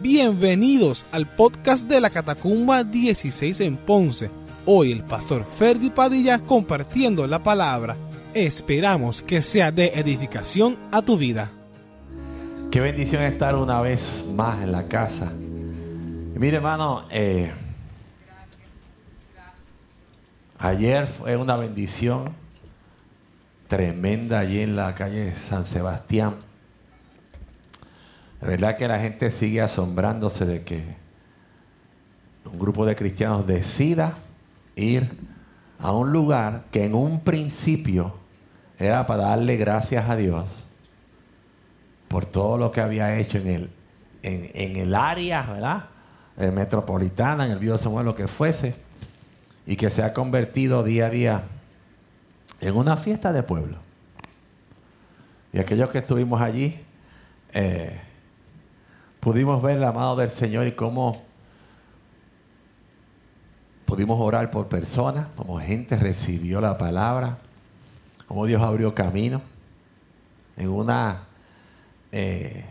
Bienvenidos al podcast de la Catacumba 16 en Ponce. Hoy el pastor Ferdi Padilla compartiendo la palabra. Esperamos que sea de edificación a tu vida. Qué bendición estar una vez más en la casa. mire hermano, eh, ayer fue una bendición tremenda allí en la calle San Sebastián. La verdad que la gente sigue asombrándose de que un grupo de cristianos decida ir a un lugar que en un principio era para darle gracias a Dios por todo lo que había hecho en el, en, el área, ¿verdad? Eh, metropolitana, en el Vío Samuel, lo que fuese, y que se ha convertido día a día en una fiesta de pueblo. Y aquellos que estuvimos allí, eh, pudimos ver la mano del Señor y cómo pudimos orar por personas, como gente recibió la palabra, cómo Dios abrió camino. En una, eh,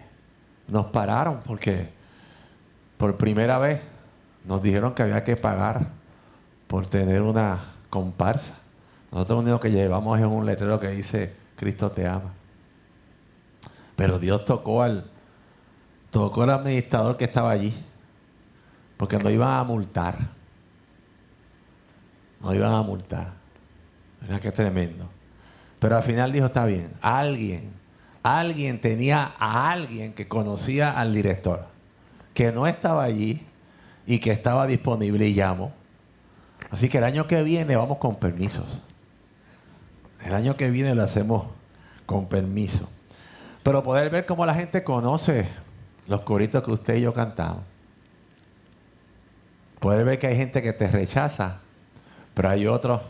nos pararon porque por primera vez nos dijeron que había que pagar por tener una comparsa. Nosotros lo único que llevamos es un letrero que dice Cristo te ama. Pero Dios tocó al, tocó al administrador que estaba allí. Porque nos iban a multar. Nos iban a multar. Mira qué tremendo. Pero al final dijo, está bien, alguien, alguien tenía a alguien que conocía al director, que no estaba allí y que estaba disponible y llamó. Así que el año que viene vamos con permisos. El año que viene lo hacemos con permiso. Pero poder ver cómo la gente conoce los coritos que usted y yo cantamos. Poder ver que hay gente que te rechaza, pero hay otros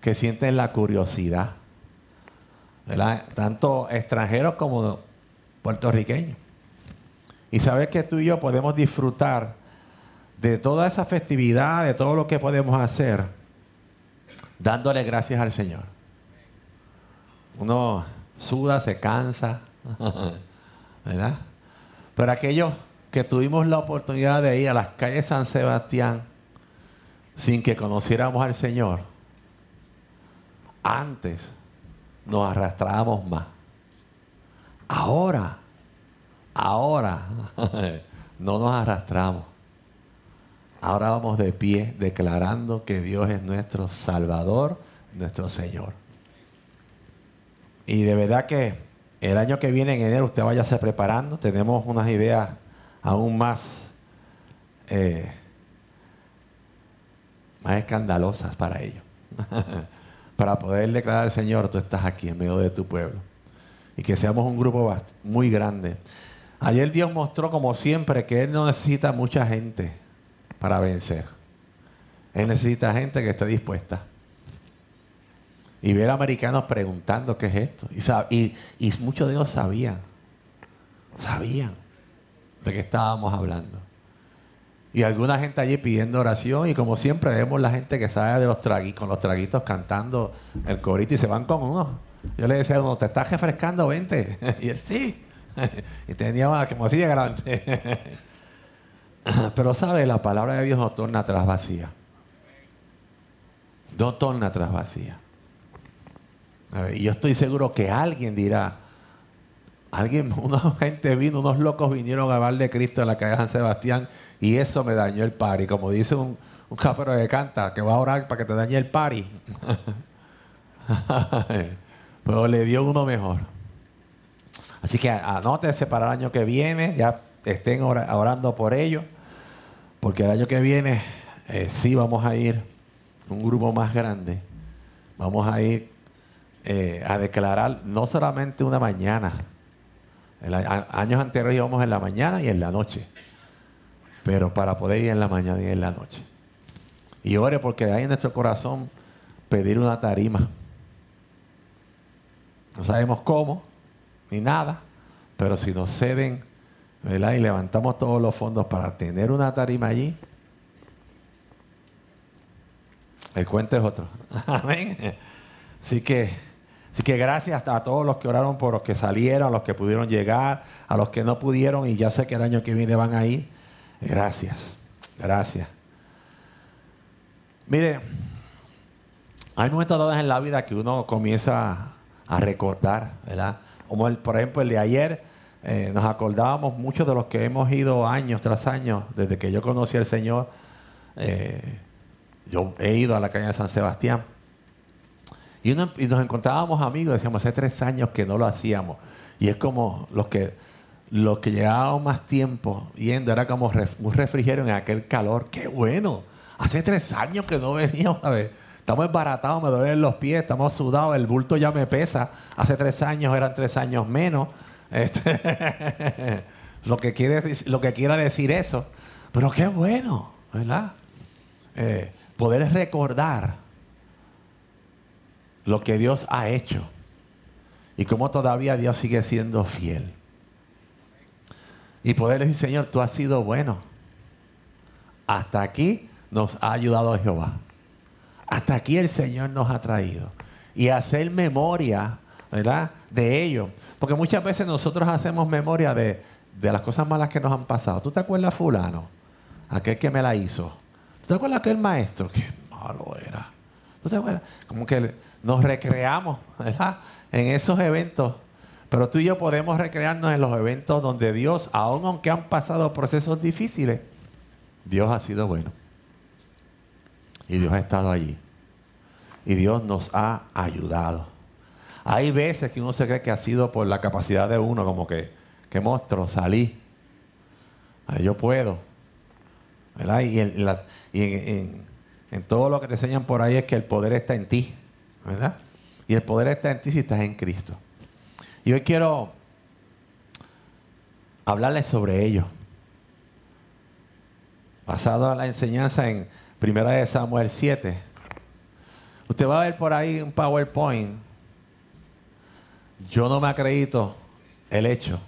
que sienten la curiosidad. Tanto extranjeros como puertorriqueños. Y saber que tú y yo podemos disfrutar de toda esa festividad, de todo lo que podemos hacer, dándole gracias al Señor. Uno suda, se cansa, ¿verdad? Pero aquellos que tuvimos la oportunidad de ir a las calles San Sebastián sin que conociéramos al Señor, antes nos arrastrábamos más. Ahora, ahora no nos arrastramos. Ahora vamos de pie declarando que Dios es nuestro Salvador, nuestro Señor. Y de verdad que el año que viene, en enero, usted váyase preparando. Tenemos unas ideas aún más, eh, más escandalosas para ello. para poder declarar al Señor, tú estás aquí en medio de tu pueblo. Y que seamos un grupo muy grande. Ayer Dios mostró, como siempre, que Él no necesita mucha gente para vencer. Él necesita gente que esté dispuesta y ver americanos preguntando qué es esto. Y, y, muchos de ellos sabían, sabían de qué estábamos hablando. Y alguna gente allí pidiendo oración y como siempre vemos la gente que sale de los traguitos, con los traguitos cantando el corito y se van con uno. Yo le decía a uno, ¿te estás refrescando? Vente. y él, sí. y tenía una de grande. Pero sabe, la palabra de Dios no torna atrás vacía. No torna atrás vacía y yo estoy seguro que alguien dirá, alguien, una gente vino, unos locos vinieron a hablar de Cristo en la calle San Sebastián y eso me dañó el pari. Como dice un, un capero que canta, que va a orar para que te dañe el pari. Pero le dio uno mejor. Así que anótense para el año que viene, ya estén orando por ello, porque el año que viene eh, sí vamos a ir un grupo más grande. Vamos a ir eh, a declarar no solamente una mañana. Años anteriores íbamos en la mañana y en la noche. Pero para poder ir en la mañana y en la noche. Y ore porque hay en nuestro corazón pedir una tarima. No sabemos cómo, ni nada, pero si nos ceden. Y levantamos todos los fondos para tener una tarima allí, el cuento es otro. Amén. Así que Así que gracias a todos los que oraron por los que salieron, a los que pudieron llegar, a los que no pudieron y ya sé que el año que viene van a ir. Gracias, gracias. Mire, hay momentos dados en la vida que uno comienza a recordar, ¿verdad? Como por ejemplo el de ayer, eh, nos acordábamos muchos de los que hemos ido años tras años, desde que yo conocí al Señor. Eh, yo he ido a la calle de San Sebastián. Y, nos encontrábamos amigos, decíamos, hace tres años que no lo hacíamos. Y es como los que, los que llevábamos más tiempo yendo, era como un refrigerio en aquel calor. ¡Qué bueno! Hace tres años que no veníamos a ver. Estamos embaratados, me duelen los pies, estamos sudados, el bulto ya me pesa. Hace tres años eran tres años menos. Este, lo, que quiere, lo que quiera decir eso. Pero qué bueno, ¿verdad? Eh, poder recordar lo que Dios ha hecho y cómo todavía Dios sigue siendo fiel. Y poder decir, Señor, tú has sido bueno. Hasta aquí nos ha ayudado Jehová. Hasta aquí el Señor nos ha traído. Y hacer memoria, ¿verdad? De ello. Porque muchas veces nosotros hacemos memoria de, de las cosas malas que nos han pasado. ¿Tú te acuerdas fulano? Aquel que me la hizo. ¿Tú te acuerdas aquel maestro? Qué malo era. ¿Tú te acuerdas? Como que nos recreamos, ¿verdad? En esos eventos. Pero tú y yo podemos recrearnos en los eventos donde Dios, aun aunque han pasado procesos difíciles, Dios ha sido bueno. Y Dios ha estado allí. Y Dios nos ha ayudado. Hay veces que uno se cree que ha sido por la capacidad de uno, como que, que monstruo, salí. yo puedo. Y, en, en, todo lo que te enseñan por ahí es que el poder está en ti. Y el poder está en ti si estás en Cristo. Y hoy quiero hablarles sobre ello. Basado en la enseñanza en Primera de Samuel 7. Usted va a ver por ahí un PowerPoint yo no me acredito el hecho.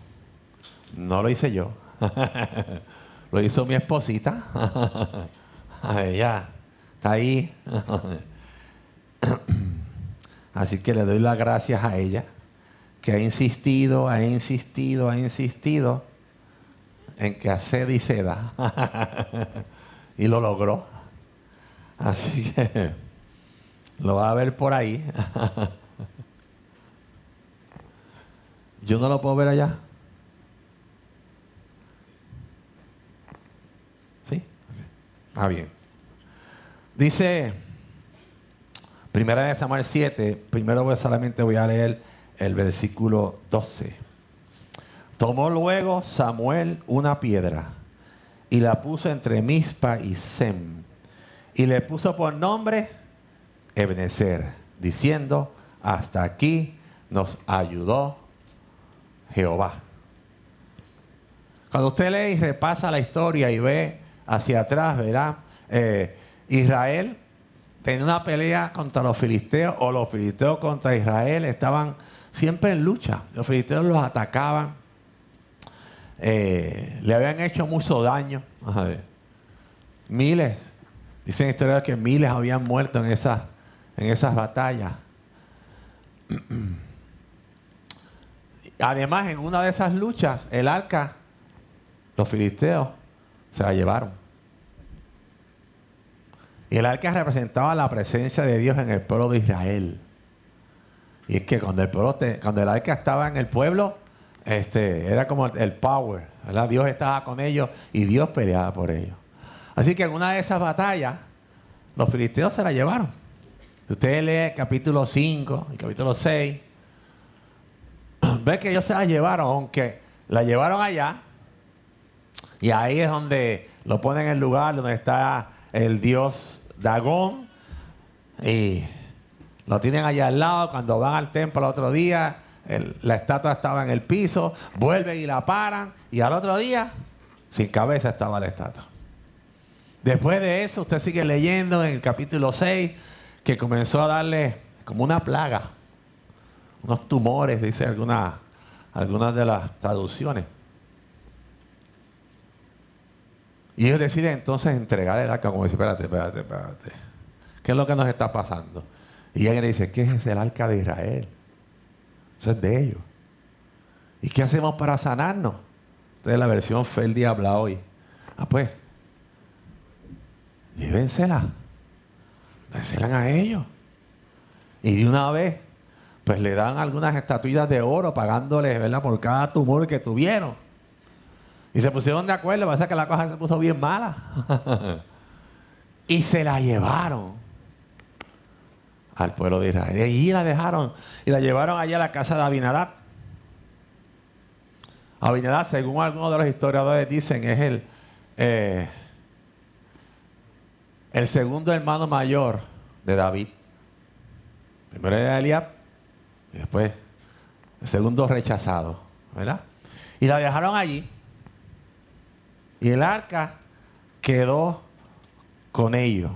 No lo hice yo. lo hizo mi esposita. Ella está ahí. Así que le doy las gracias a ella, que ha insistido, ha insistido, ha insistido en que hacer y seda. y lo logró. Así que lo va a ver por ahí. Yo no lo puedo ver allá. ¿Sí? Ah, bien. Dice, primera de Samuel 7, primero solamente voy a leer el versículo 12. Tomó luego Samuel una piedra y la puso entre Mispa y Sem y le puso por nombre Ebenezer, diciendo, hasta aquí nos ayudó Jehová. Cuando usted lee y repasa la historia y ve hacia atrás, verá, eh, Israel tenía una pelea contra los filisteos o los filisteos contra Israel estaban siempre en lucha. Los filisteos los atacaban, eh, le habían hecho mucho daño. Miles, dicen historias que miles habían muerto en esas, en esas batallas. Además, en una de esas luchas, el arca, los filisteos se la llevaron. Y el arca representaba la presencia de Dios en el pueblo de Israel. Y es que cuando el, el arca estaba en el pueblo, este, era como el, power. Dios estaba con ellos y Dios peleaba por ellos. Así que en una de esas batallas, los filisteos se la llevaron. Si usted lee capítulo 5 y capítulo 6, ve que ellos se la llevaron, aunque la llevaron allá, y ahí es donde lo ponen en el lugar donde está el dios Dagón, y lo tienen allá al lado, cuando van al templo el otro día, la estatua estaba en el piso, vuelven y la paran, y al otro día, sin cabeza estaba la estatua. Después de eso, usted sigue leyendo en el capítulo 6, que comenzó a darle como una plaga unos tumores, dice alguna, algunas de las traducciones. Y ellos deciden entonces entregar el arca, como dice, espérate, espérate, espérate. ¿Qué es lo que nos está pasando? Y ella le dice, ¿qué es el arca de Israel? Eso es de ellos. ¿Y qué hacemos para sanarnos? Esta es la versión Feldi habla hoy. Ah, pues, llévensela. Désela a ellos. Y de una vez, pues le dan algunas estatuillas de oro pagándoles, ¿verdad? Por cada tumor que tuvieron. Y se pusieron de acuerdo, pasa que la cosa se puso bien mala. y se la llevaron al pueblo de Israel. Y allí la dejaron y la llevaron allá a la casa de Abinadab. Abinadab, según algunos de los historiadores dicen, es el, eh, el segundo hermano mayor de David. Primero era Eliab y después el segundo rechazado. ¿Verdad? Y la dejaron allí. Y el arca quedó con ellos.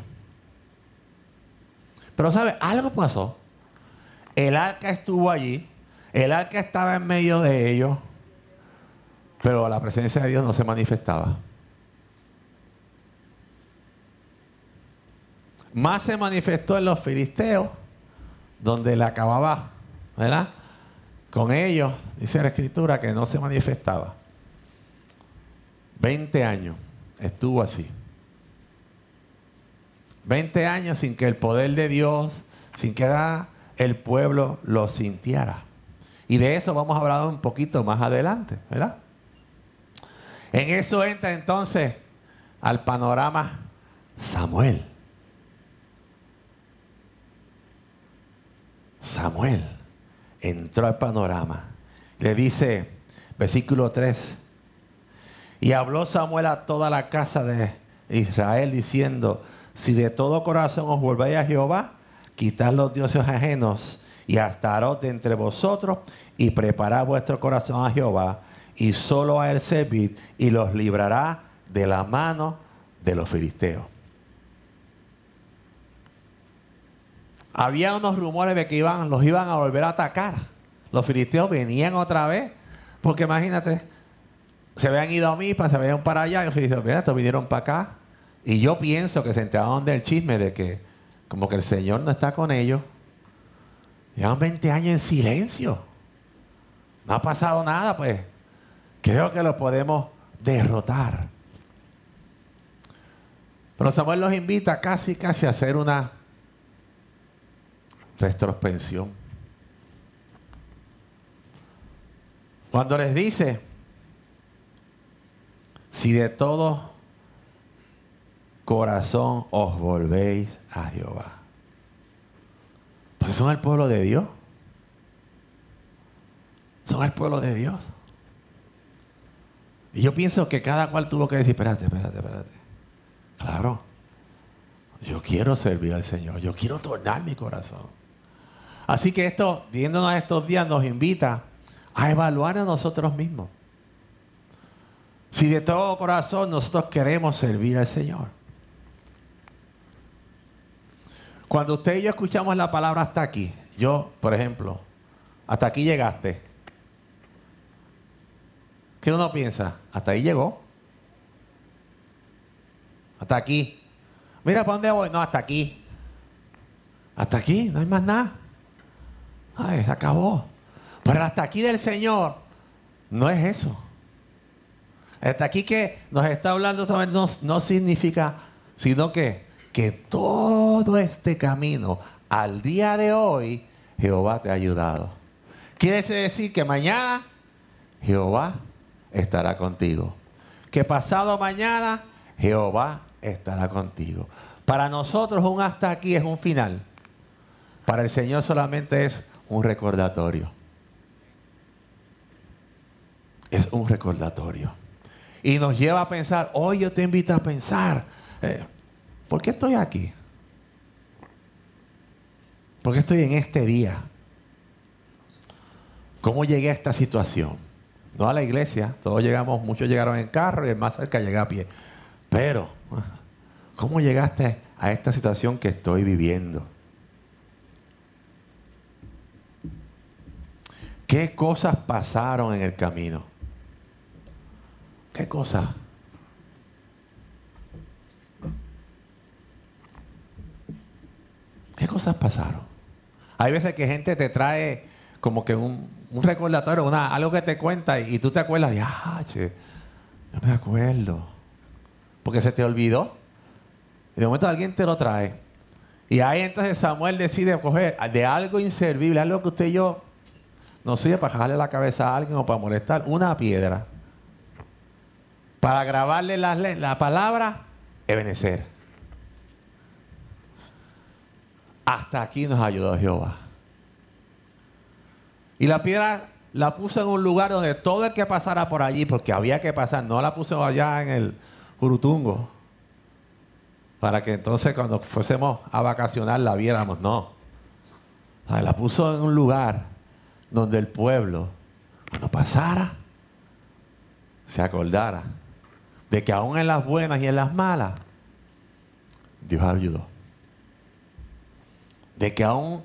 Pero ¿sabe? Algo pasó. El arca estuvo allí. El arca estaba en medio de ellos. Pero la presencia de Dios no se manifestaba. Más se manifestó en los filisteos, donde le acababa, ¿verdad? Con ellos, dice la escritura, que no se manifestaba. 20 años estuvo así. 20 años sin que el poder de Dios, sin que el pueblo lo sintiera. Y de eso vamos a hablar un poquito más adelante, ¿verdad? En eso entra entonces al panorama Samuel. Samuel entró al panorama. Le dice, versículo 3, y habló Samuel a toda la casa de Israel diciendo, si de todo corazón os volvéis a Jehová, quitad los dioses ajenos y estaros de entre vosotros y preparad vuestro corazón a Jehová y solo a él servid y los librará de la mano de los filisteos. Había unos rumores de que iban, los iban a volver a atacar. Los filisteos venían otra vez, porque imagínate, se habían ido a Mipa, se habían para allá, y los filisteos, mira, estos vinieron para acá. Y yo pienso que se enteraron del chisme de que como que el Señor no está con ellos. Llevan 20 años en silencio. No ha pasado nada, pues. Creo que lo podemos derrotar. Pero Samuel los invita casi, casi a hacer una retrospección. Cuando les dice, si de todo corazón os volvéis a Jehová. Pues son el pueblo de Dios. Son el pueblo de Dios. Y yo pienso que cada cual tuvo que decir, espérate, espérate, espérate. Claro, yo quiero servir al Señor, yo quiero tornar mi corazón. Así que esto, viéndonos estos días, nos invita a evaluar a nosotros mismos. Si de todo corazón nosotros queremos servir al Señor. Cuando usted y yo escuchamos la palabra hasta aquí, yo, por ejemplo, hasta aquí llegaste. ¿Qué uno piensa? Hasta ahí llegó. Hasta aquí. Mira, ¿para dónde voy? No, hasta aquí. Hasta aquí, no hay más nada. Ay, se acabó. Pero hasta aquí del Señor no es eso. Hasta aquí que nos está hablando no, no significa, sino que que todo este camino al día de hoy Jehová te ha ayudado. Quiere decir que mañana Jehová estará contigo. Que pasado mañana Jehová estará contigo. Para nosotros un hasta aquí es un final. Para el Señor solamente es un recordatorio. Es un recordatorio. Y nos lleva a pensar, hoy yo te invito a pensar. Eh, ¿Por qué estoy aquí? ¿Por qué estoy en este día? ¿Cómo llegué a esta situación? No a la iglesia, todos llegamos, muchos llegaron en carro y el más cerca llega a pie. Pero, ¿cómo llegaste a esta situación que estoy viviendo? ¿Qué cosas pasaron en el camino? ¿Qué cosas? ¿Qué cosas pasaron? Hay veces que gente te trae como que un, recordatorio, una, algo que te cuenta y, tú te acuerdas de, ah, che, no me acuerdo. Porque se te olvidó. Y de momento alguien te lo trae. Y ahí entonces Samuel decide coger de algo inservible, algo que usted y yo no sirve para jalarle la cabeza a alguien o para molestar, una piedra. Para grabarle la, la palabra, Ebenecer. Hasta aquí nos ayudó Jehová. Y la piedra la puso en un lugar donde todo el que pasara por allí, porque había que pasar, no la puso allá en el Jurutungo, para que entonces cuando fuésemos a vacacionar la viéramos, no. la puso en un lugar donde el pueblo, cuando pasara, se acordara de que aún en las buenas y en las malas, Dios ayudó. De que aún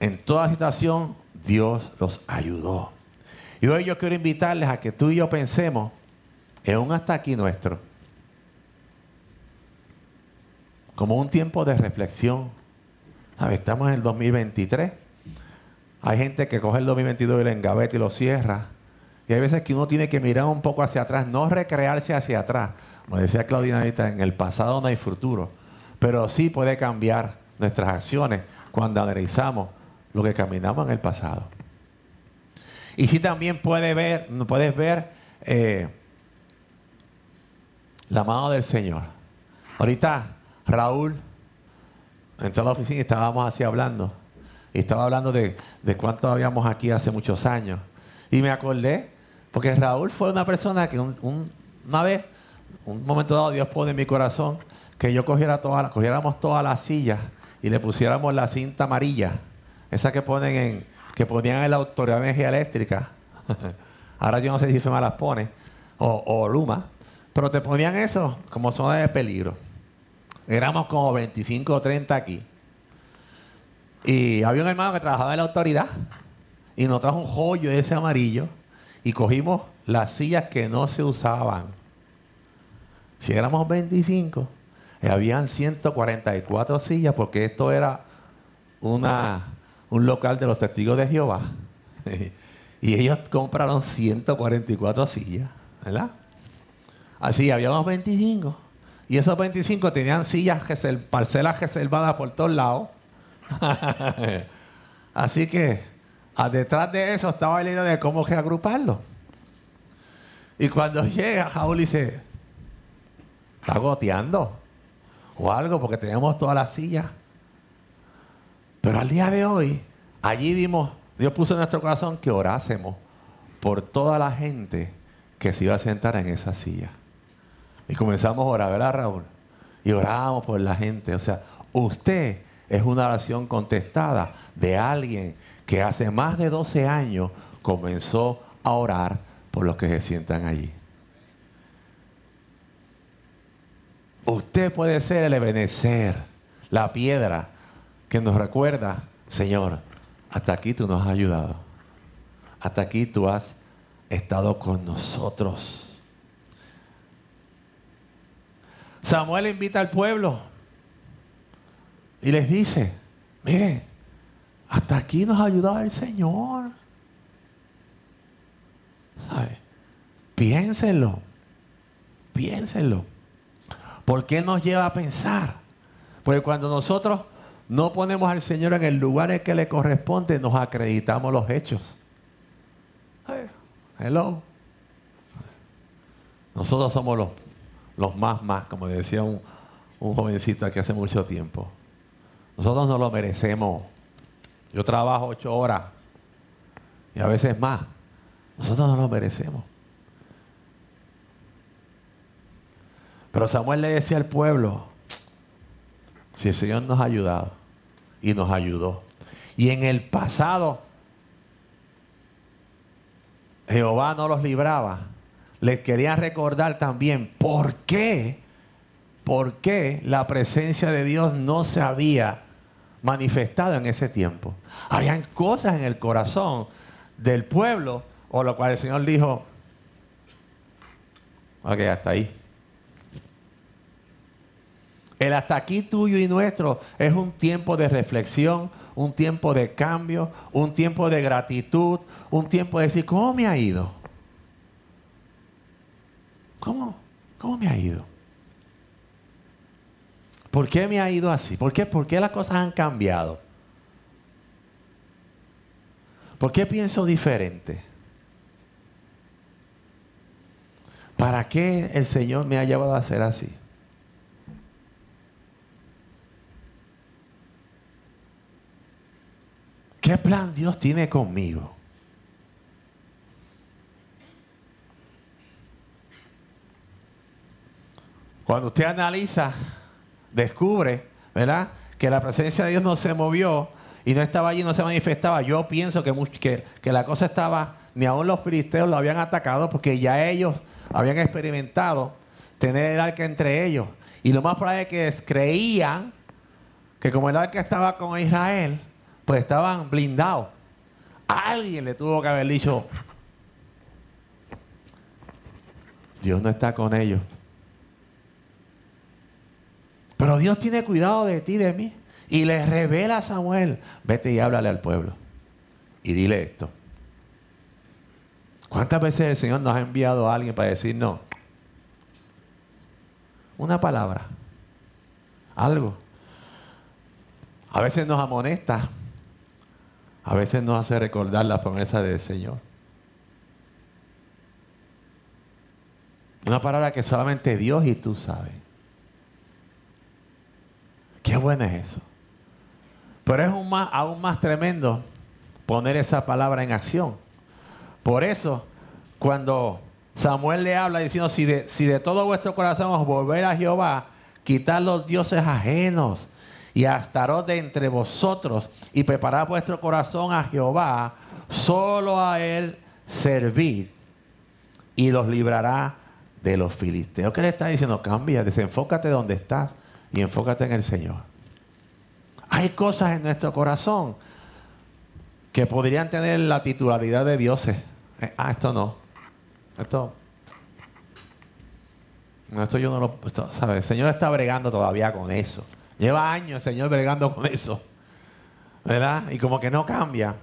en toda situación Dios los ayudó. Y hoy yo quiero invitarles a que tú y yo pensemos en un hasta aquí nuestro. Como un tiempo de reflexión. Estamos en el 2023. Hay gente que coge el 2022 y lo engaveta y lo cierra. Y hay veces que uno tiene que mirar un poco hacia atrás, no recrearse hacia atrás. Como decía Claudina ahorita, en el pasado no hay futuro. Pero sí puede cambiar nuestras acciones cuando analizamos lo que caminamos en el pasado. Y sí también puede ver, puedes ver eh, la mano del Señor. Ahorita Raúl entró a la oficina y estábamos así hablando. Y estaba hablando de, de cuánto habíamos aquí hace muchos años. Y me acordé, porque Raúl fue una persona que una vez, un momento dado, Dios pone en mi corazón que yo cogiera todas, cogiéramos todas las sillas y le pusiéramos la cinta amarilla esa que ponen en, que ponían en la autoridad de energía eléctrica. Ahora yo no sé si FEMA las pone, o, Luma, pero te ponían eso como zona de peligro. Éramos como 25 o 30 aquí. Y había un hermano que trabajaba en la autoridad y nos trajo un joyo ese amarillo y cogimos las sillas que no se usaban. Si éramos 25, habían 144 sillas porque esto era una un local de los testigos de Jehová. y ellos compraron 144 sillas, ¿verdad? Así, habíamos 25. Y esos 25 tenían sillas, parcelas reservadas por todos lados. Así que detrás de eso estaba el idea de cómo agruparlo. Y cuando llega, Jaúl dice, está goteando o algo porque tenemos todas las sillas. Pero al día de hoy, allí vimos, Dios puso en nuestro corazón que orásemos por toda la gente que se iba a sentar en esa silla. Y comenzamos a orar, ¿verdad, Raúl? Y orábamos por la gente. O sea, usted es una oración contestada de alguien que hace más de 12 años comenzó a orar por los que se sientan allí. Usted puede ser el ebenecer, la piedra que nos recuerda, Señor, hasta aquí tú nos has ayudado. Hasta aquí tú has estado con nosotros. Samuel invita al pueblo y les dice, miren, hasta aquí nos ha ayudado el Señor. Piénsenlo, piénsenlo. ¿Por qué nos lleva a pensar? Porque cuando nosotros no ponemos al Señor en el lugar en que le corresponde, nos acreditamos los hechos. Hello. Nosotros somos los, los más más, como decía un, un jovencito aquí hace mucho tiempo. Nosotros no lo merecemos. Yo trabajo ocho horas y a veces más. Nosotros no lo merecemos. Pero Samuel le decía al pueblo, si el Señor nos ha ayudado y nos ayudó. Y en el pasado Jehová no los libraba. Les quería recordar también por qué, por qué la presencia de Dios no se había manifestado en ese tiempo. Habían cosas en el corazón del pueblo, o lo cual el Señor dijo, ok, hasta ahí. El hasta aquí tuyo y nuestro es un tiempo de reflexión, un tiempo de cambio, un tiempo de gratitud, un tiempo de decir, ¿cómo me ha ido? ¿Cómo? ¿Cómo me ha ido? ¿Por qué me ha ido así? ¿Por qué, ¿Por qué las cosas han cambiado? ¿Por qué pienso diferente? ¿Para qué el Señor me ha llevado a ser así? ¿Qué plan Dios tiene conmigo? Cuando usted analiza, descubre, ¿verdad? Que la presencia de Dios no se movió y no estaba allí, no se manifestaba. Yo pienso que, que, la cosa estaba, ni aún los filisteos lo habían atacado porque ya ellos habían experimentado tener el arca entre ellos. Y lo más probable es que creían que como el arca estaba con Israel, pues estaban blindados. Alguien le tuvo que haber dicho, Dios no está con ellos. Pero Dios tiene cuidado de ti, de mí. Y le revela a Samuel, vete y háblale al pueblo. Y dile esto. ¿Cuántas veces el Señor nos ha enviado a alguien para decir no? Una palabra. Algo. A veces nos amonesta. A veces nos hace recordar la promesa del Señor. Una palabra que solamente Dios y tú sabes. Qué bueno es eso. Pero es aún más tremendo poner esa palabra en acción. Por eso, cuando Samuel le habla diciendo, si de, todo vuestro corazón os volver a Jehová, quitar los dioses ajenos y astaros de entre vosotros y preparad vuestro corazón a Jehová, solo a Él servir y los librará de los filisteos. ¿Qué le está diciendo? Cambia, desenfócate donde estás y enfócate en el Señor. Hay cosas en nuestro corazón que podrían tener la titularidad de dioses. Eh, ah, esto no. Esto. esto yo no lo. El Señor está bregando todavía con eso. Lleva años el Señor bregando con eso. ¿Verdad? Y como que no cambia.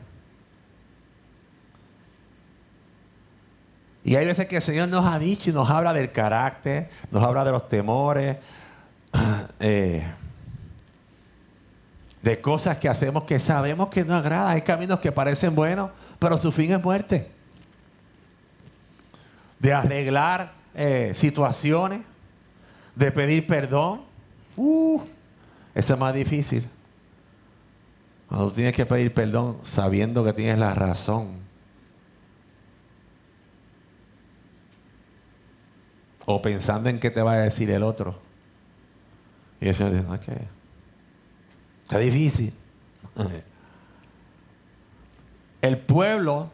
Y hay veces que el Señor nos ha dicho y nos habla del carácter, nos habla de los temores. Eh, de cosas que hacemos que sabemos que no agrada. Hay caminos que parecen buenos, pero su fin es muerte. De arreglar eh, situaciones, de pedir perdón. Uh, eso es más difícil. Cuando tú tienes que pedir perdón sabiendo que tienes la razón. O pensando en qué te va a decir el otro. Y el Señor dice, no, Está difícil. El pueblo,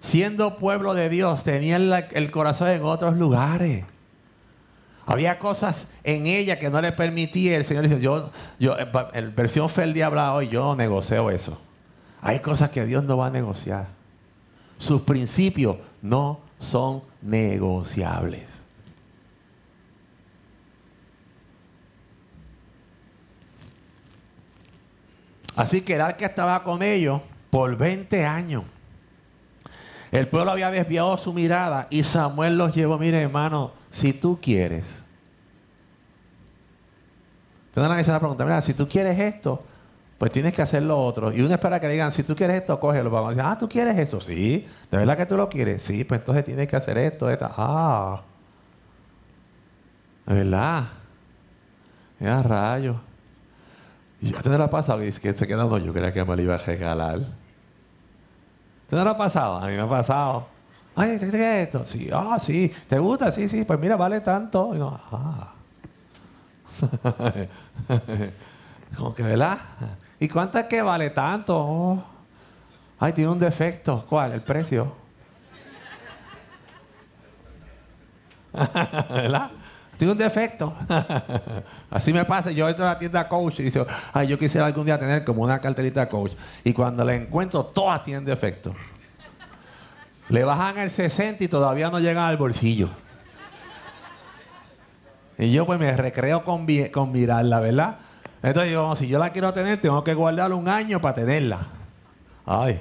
siendo pueblo de Dios, tenía el corazón en otros lugares. Había cosas en ella que no le permitía. El Señor dice, yo, yo, en versión Feldi habla hoy, yo negocio eso. Hay cosas que Dios no va a negociar. Sus principios no son negociables. Así que el arca estaba con ellos por 20 años. El pueblo había desviado su mirada y Samuel los llevó, mire hermano, si tú quieres. Entonces la la pregunta, mira, si tú quieres esto, pues tienes que hacer lo otro. Y uno espera que digan, si tú quieres esto, cógelo. Vamos a decir, ah, tú quieres esto, sí. ¿De verdad que tú lo quieres? Sí, pues entonces tienes que hacer esto, esto. Ah. ¿De verdad? Mira, rayos. Y a ti no le ha pasado que se queda, no, yo creía que me lo iba a regalar. ¿Te no le ha pasado? A mí me ha pasado. Ay, ¿qué es esto? Sí, ah, sí. ¿Te gusta? Sí, sí. Pues mira, vale tanto. Y ah. Como que, ¿verdad? ¿Y cuánto es que vale tanto? Oh. Ay, tiene un defecto. ¿Cuál? El precio. ¿Verdad? Tiene un defecto. Así me pasa. Yo entro a la tienda coach y digo, ay, yo quisiera algún día tener como una carterita coach. Y cuando la encuentro, todas tienen defecto. Le bajan el 60 y todavía no llegan al bolsillo. Y yo pues me recreo con, mirarla, ¿verdad? Entonces yo, si yo la quiero tener, tengo que guardarla un año para tenerla. Ay.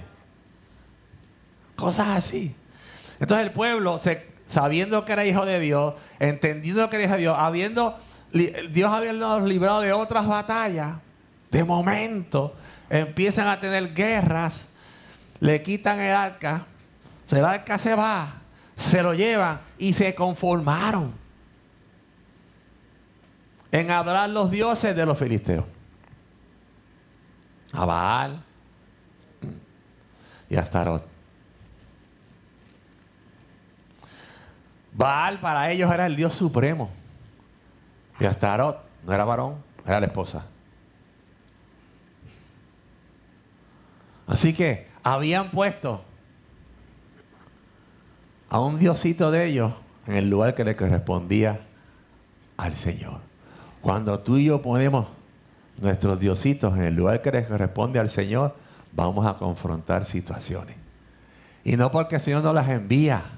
Cosas así. Entonces el pueblo, sabiendo que era hijo de Dios, entendiendo que era hijo de Dios, habiendo, Dios había librado de otras batallas, de momento empiezan a tener guerras, le quitan el arca, el arca se va, se lo llevan y se conformaron en adorar los dioses de los filisteos. A y a. Baal para ellos era el Dios supremo. Y Astarot no era varón, era la esposa. Así que habían puesto a un diosito de ellos en el lugar que le correspondía al Señor. Cuando tú y yo ponemos nuestros diositos en el lugar que le corresponde al Señor, vamos a confrontar situaciones. Y no porque el Señor no las envía,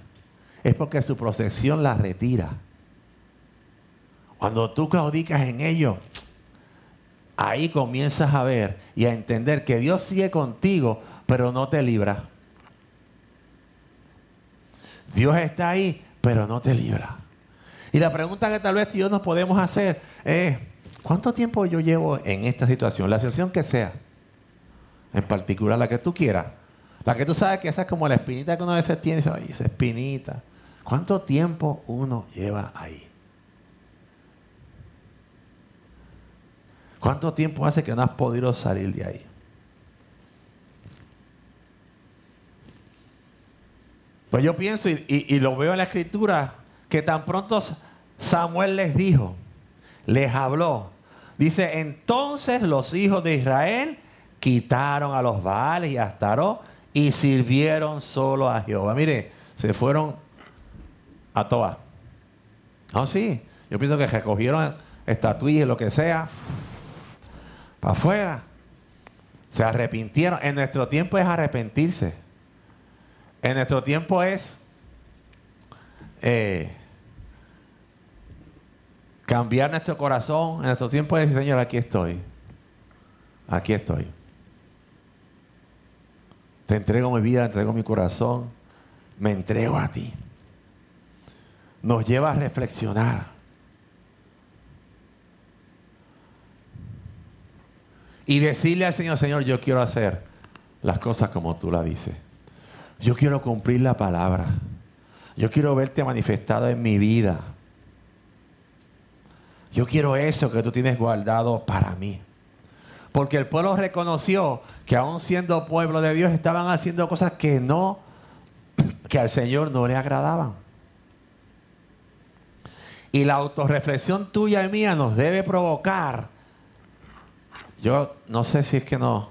es porque su protección las retira. Cuando tú claudicas en ellos, ahí comienzas a ver y a entender que Dios sigue contigo, pero no te libra. Dios está ahí, pero no te libra. Y la pregunta que tal vez Dios nos podemos hacer es, ¿cuánto tiempo yo llevo en esta situación? La situación que sea, en particular la que tú quieras. La que tú sabes que esa es como la espinita que uno a veces tiene, y esa espinita. ¿Cuánto tiempo uno lleva ahí? ¿Cuánto tiempo hace que no has podido salir de ahí? Pues yo pienso y, lo veo en la escritura que tan pronto Samuel les dijo, les habló. Dice, entonces los hijos de Israel quitaron a los Baales y a Astaró y sirvieron solo a Jehová. Mire, se fueron a todas. Ah, sí. Yo pienso que recogieron estatuillas, lo que sea para afuera. Se arrepintieron. En nuestro tiempo es arrepentirse. En nuestro tiempo es eh, cambiar nuestro corazón. En nuestro tiempo es decir, Señor, aquí estoy. Aquí estoy. Te entrego mi vida, te entrego mi corazón. Me entrego a ti. Nos lleva a reflexionar. y decirle al Señor, Señor, yo quiero hacer las cosas como tú la dices. Yo quiero cumplir la palabra. Yo quiero verte manifestado en mi vida. Yo quiero eso que tú tienes guardado para mí. Porque el pueblo reconoció que aún siendo pueblo de Dios estaban haciendo cosas que no, que al Señor no le agradaban. Y la autorreflexión tuya y mía nos debe provocar yo no sé si es que no.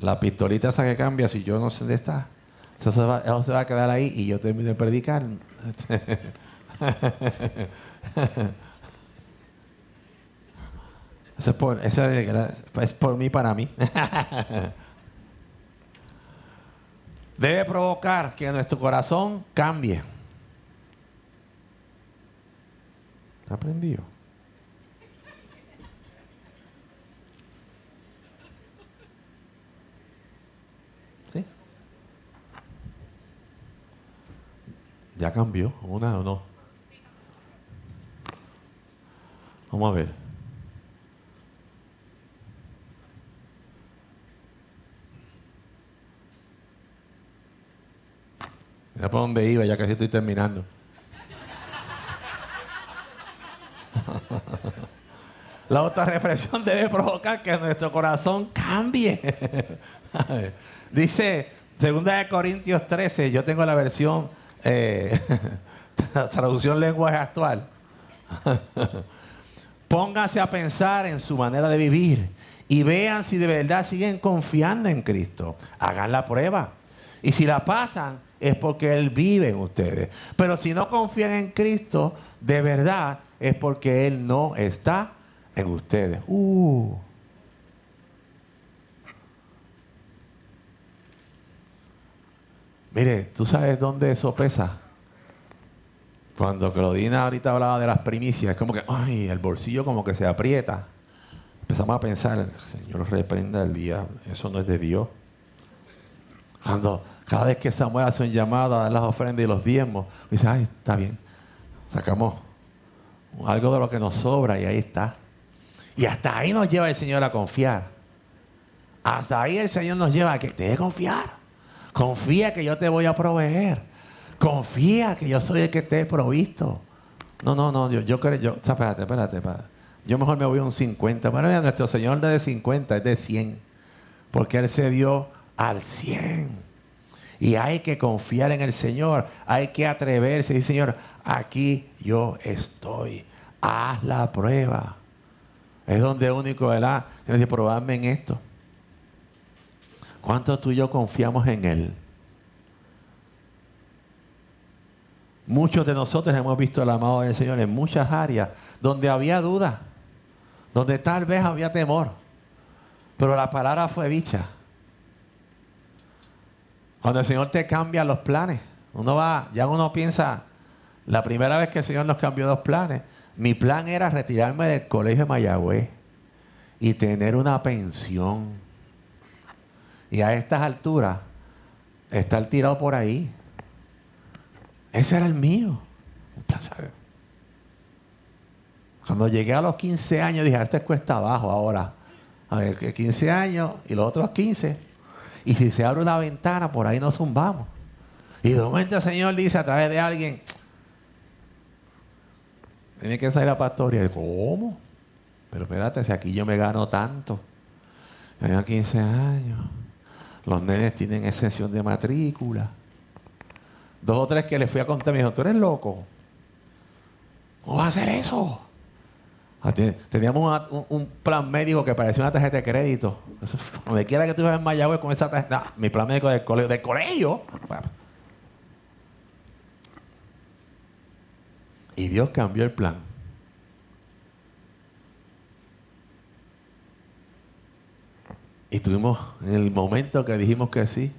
La pistolita esa que cambia, si yo no sé dónde está, eso se va, se va a quedar ahí y yo termino de predicar. eso, es por, eso es por mí, para mí. Debe provocar que nuestro corazón cambie. ¿Está aprendido? ¿Ya cambió una o no? Vamos a ver. Mira por dónde iba, ya casi estoy terminando. La otra reflexión debe provocar que nuestro corazón cambie. Dice, segunda de Corintios 13, yo tengo la versión eh, traducción lenguaje actual. Pónganse a pensar en su manera de vivir y vean si de verdad siguen confiando en Cristo. Hagan la prueba. Y si la pasan, es porque Él vive en ustedes. Pero si no confían en Cristo, de verdad, es porque Él no está en ustedes. Uh. Mire, ¿tú sabes dónde eso pesa? Cuando Claudina ahorita hablaba de las primicias, es como que, ay, el bolsillo como que se aprieta. Empezamos a pensar, Señor, reprenda el diablo, eso no es de Dios. Cuando cada vez que Samuel hace un llamado a dar las ofrendas y los diezmos, dice, ay, está bien, sacamos algo de lo que nos sobra y ahí está. Y hasta ahí nos lleva el Señor a confiar. Hasta ahí el Señor nos lleva a que te de confiar. Confía que yo te voy a proveer. Confía que yo soy el que te he provisto. No, no, no, yo, yo creo, yo, espérate, espérate, espérate. Yo mejor me voy a un 50. Bueno, mira, nuestro Señor no es de 50, es de 100. Porque Él se dio al 100. Y hay que confiar en el Señor. Hay que atreverse. Y Señor, aquí yo estoy. Haz la prueba. Es donde único, ¿verdad? Señor dice, probadme en esto. ¿Cuánto tú y yo confiamos en Él? Muchos de nosotros hemos visto el amado del Señor en muchas áreas donde había duda, donde tal vez había temor, pero la palabra fue dicha. Cuando el Señor te cambia los planes, uno va, ya uno piensa, la primera vez que el Señor nos cambió los planes, mi plan era retirarme del colegio de Mayagüez y tener una pensión. Y a estas alturas, estar tirado por ahí. Ese era el mío. Cuando llegué a los 15 años, dije, este cuesta abajo ahora. A ver, 15 años y los otros 15. Y si se abre una ventana, por ahí nos zumbamos. Y de momento el Señor dice a través de alguien, tiene que salir a pastoría. Y ¿cómo? Pero espérate, si aquí yo me gano tanto. Tengo 15 años. Los nenes tienen exención de matrícula. Dos o tres que les fui a contar me dijeron, tú eres loco. ¿Cómo va a hacer eso? Ah, teníamos un, plan médico que parecía una tarjeta de crédito. donde quiera que tú vayas en Mayagüez con esa tarjeta. mi plan médico del colegio. ¿Del colegio? Y Dios cambió el plan. Y tuvimos, en el momento que dijimos que sí,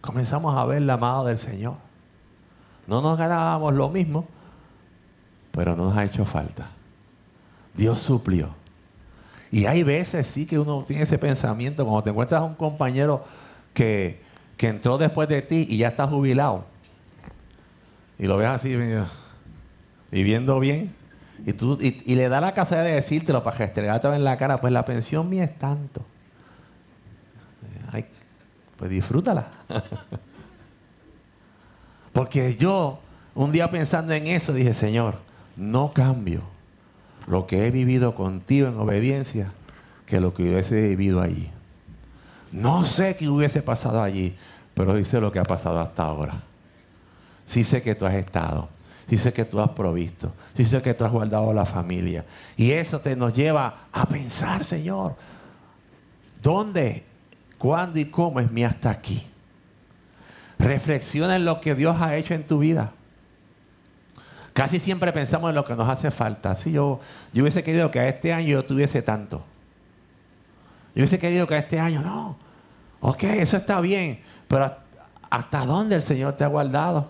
comenzamos a ver la mano del Señor. No nos ganábamos lo mismo, pero no nos ha hecho falta. Dios suplió. Y hay veces sí que uno tiene ese pensamiento, cuando te encuentras a un compañero que, que entró después de ti y ya está jubilado, y lo ves así, viviendo bien, y, tú, y, le da la casa de decírtelo para restregarte en la cara, pues la pensión mía es tanto. Pues disfrútala. Porque yo, un día pensando en eso, dije, Señor, no cambio lo que he vivido contigo en obediencia que lo que hubiese vivido allí. No sé qué hubiese pasado allí, pero dice lo que ha pasado hasta ahora. Sí sé que tú has estado, sí sé que tú has provisto, sí sé que tú has guardado la familia. Y eso te nos lleva a pensar, Señor, ¿dónde cuándo y cómo es mi hasta aquí. Reflexiona en lo que Dios ha hecho en tu vida. Casi siempre pensamos en lo que nos hace falta. Si yo, yo hubiese querido que a este año yo tuviese tanto. Yo hubiese querido que a este año, no. Ok, eso está bien. Pero ¿hasta dónde el Señor te ha guardado?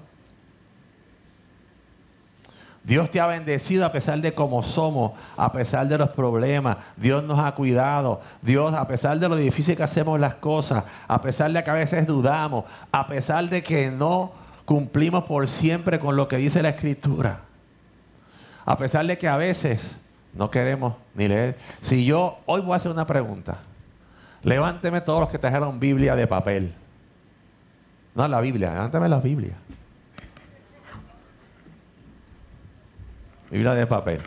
Dios te ha bendecido a pesar de cómo somos, a pesar de los problemas. Dios nos ha cuidado. Dios, a pesar de lo difícil que hacemos las cosas, a pesar de que a veces dudamos, a pesar de que no cumplimos por siempre con lo que dice la Escritura. A pesar de que a veces no queremos ni leer. Si yo, hoy voy a hacer una pregunta. Levánteme todos los que trajeron Biblia de papel. No la Biblia, levántame la Biblia. Biblia de papel.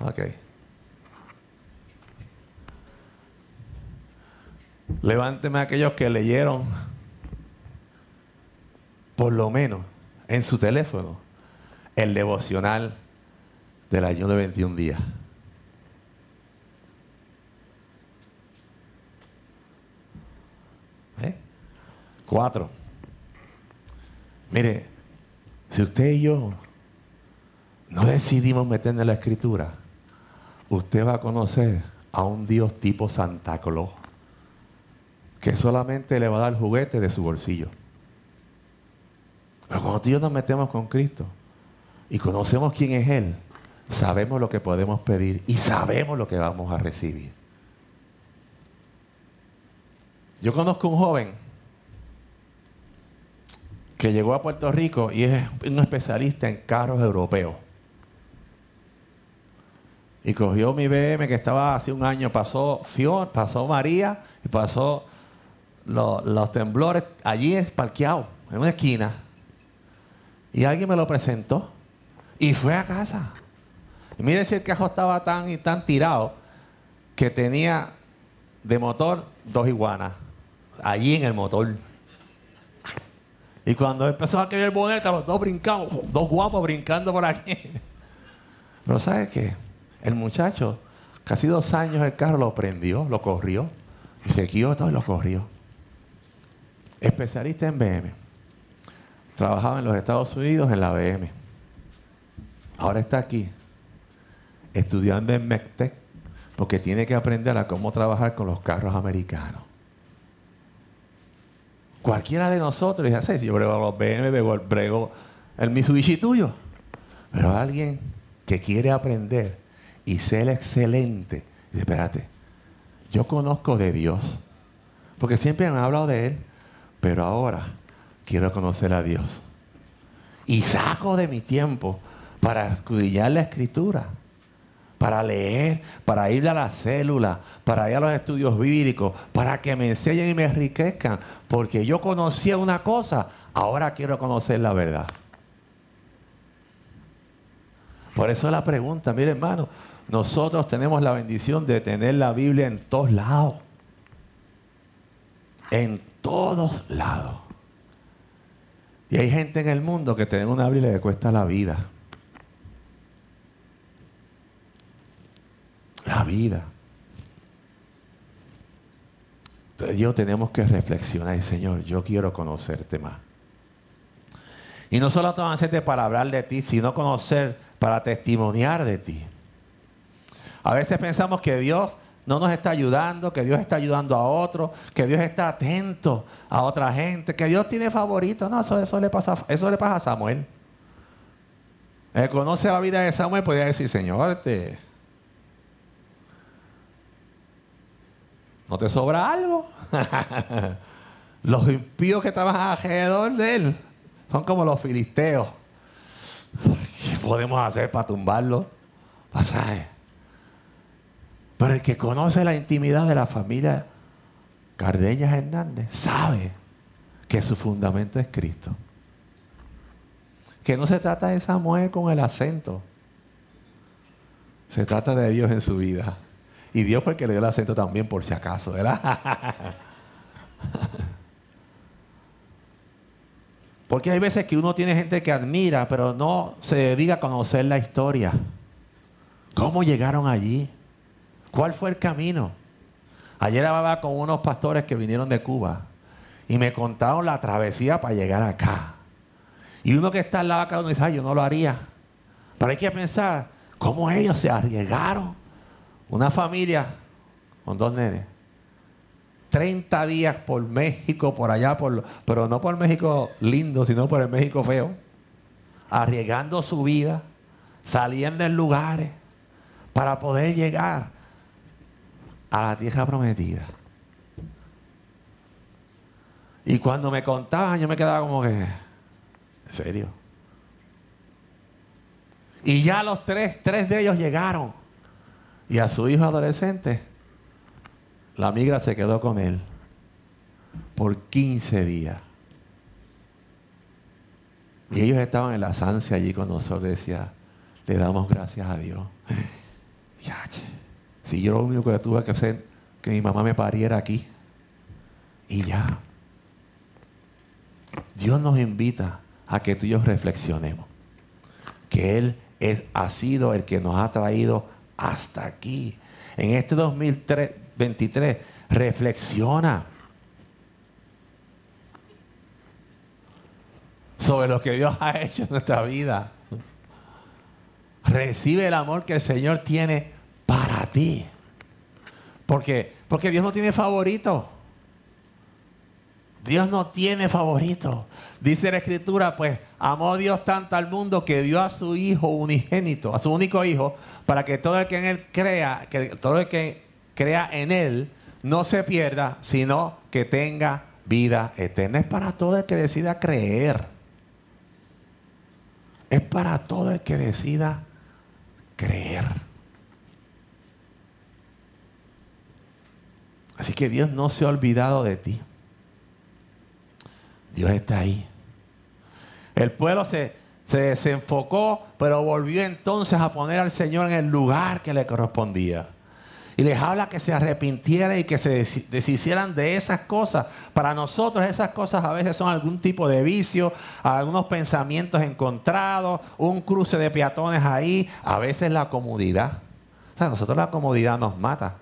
Ok. Levánteme aquellos que leyeron, por lo menos en su teléfono, el devocional del ayuno de 21 días. ¿Eh? Cuatro. Mire, si usted y yo no decidimos meternos en la escritura, usted va a conocer a un Dios tipo Santa Claus, que solamente le va a dar juguete de su bolsillo. Pero cuando tú y yo nos metemos con Cristo, y conocemos quién es Él, sabemos lo que podemos pedir y sabemos lo que vamos a recibir. Yo conozco un joven que llegó a Puerto Rico y es un especialista en carros europeos. Y cogió mi BM que estaba hace un año, pasó Fion, pasó María y pasó los temblores allí parqueado, en una esquina. Y alguien me lo presentó. Y fue a casa. Y mire si el cajón estaba tan y tan tirado que tenía de motor dos iguanas. Allí en el motor. Y cuando empezó a caer el bonete, los dos brincamos, dos guapos brincando por aquí. Pero ¿sabes qué? El muchacho, casi dos años el carro lo prendió, lo corrió. Y se todo y lo corrió. Especialista en BM. Trabajaba en los Estados Unidos en la BM. Ahora está aquí, estudiando en MECTEC, porque tiene que aprender a cómo trabajar con los carros americanos. Cualquiera de nosotros dice, si yo brego los BM, brego el Mitsubishi tuyo. Pero alguien que quiere aprender y ser excelente, dice, espérate, yo conozco de Dios, porque siempre me han hablado de Él, pero ahora quiero conocer a Dios. Y saco de mi tiempo para escudillar la escritura, para leer, para ir a la célula, para ir a los estudios bíblicos, para que me enseñen y me enriquezcan, porque yo conocía una cosa, ahora quiero conocer la verdad. Por eso la pregunta, mire hermano, nosotros tenemos la bendición de tener la Biblia en todos lados. En todos lados. Y hay gente en el mundo que tiene una Biblia que cuesta la vida. La vida. Entonces yo tenemos que reflexionar, Señor, yo quiero conocerte más. Y no solo hacerte para hablar de ti, sino conocer para testimoniar de ti. A veces pensamos que Dios no nos está ayudando, que Dios está ayudando a otros, que Dios está atento a otra gente, que Dios tiene favoritos. No, eso, eso, le, pasa, eso le pasa a Samuel. Él conoce la vida de Samuel, podría decir, Señor, te, ¿No te sobra algo? los impíos que estaban alrededor de él son como los filisteos. ¿Qué podemos hacer para tumbarlo? Pasaje. Pero el que conoce la intimidad de la familia Cardeñas Hernández sabe que su fundamento es Cristo. Que no se trata de Samuel con el acento. Se trata de Dios en su vida. Y Dios fue el que le dio el acento también, por si acaso, ¿verdad? Porque hay veces que uno tiene gente que admira, pero no se dedica a conocer la historia. ¿Cómo llegaron allí? ¿Cuál fue el camino? Ayer hablaba con unos pastores que vinieron de Cuba y me contaron la travesía para llegar acá. Y uno que está al lado acá uno dice, ay, yo no lo haría. Pero hay que pensar cómo ellos se arriesgaron una familia con dos nenes. 30 días por México, por allá, por, pero no por México lindo, sino por el México feo. Arriesgando su vida, saliendo en lugares para poder llegar a la tierra prometida. Y cuando me contaban, yo me quedaba como que, ¿en serio? Y ya los tres, tres de ellos llegaron. Y a su hijo adolescente, la migra se quedó con él por 15 días. Y ellos estaban en la sancia allí con nosotros. Decía, le damos gracias a Dios. si yo lo único que tuve que hacer, que mi mamá me pariera aquí. Y ya. Dios nos invita a que tú y yo reflexionemos. Que Él es, ha sido el que nos ha traído hasta aquí. En este 2023, reflexiona sobre lo que Dios ha hecho en nuestra vida. Recibe el amor que el Señor tiene para ti. Porque, porque Dios no tiene favorito. Dios no tiene favorito. Dice la escritura, pues amó Dios tanto al mundo que dio a su hijo unigénito, a su único hijo, para que todo el que en él crea, que todo el que crea en él no se pierda, sino que tenga vida eterna. Es para todo el que decida creer. Es para todo el que decida creer. Así que Dios no se ha olvidado de ti. Dios está ahí. El pueblo se, se desenfocó, pero volvió entonces a poner al Señor en el lugar que le correspondía. Y les habla que se arrepintieran y que se deshicieran de esas cosas. Para nosotros esas cosas a veces son algún tipo de vicio, algunos pensamientos encontrados, un cruce de peatones ahí, a veces la comodidad. O sea, a nosotros la comodidad nos mata.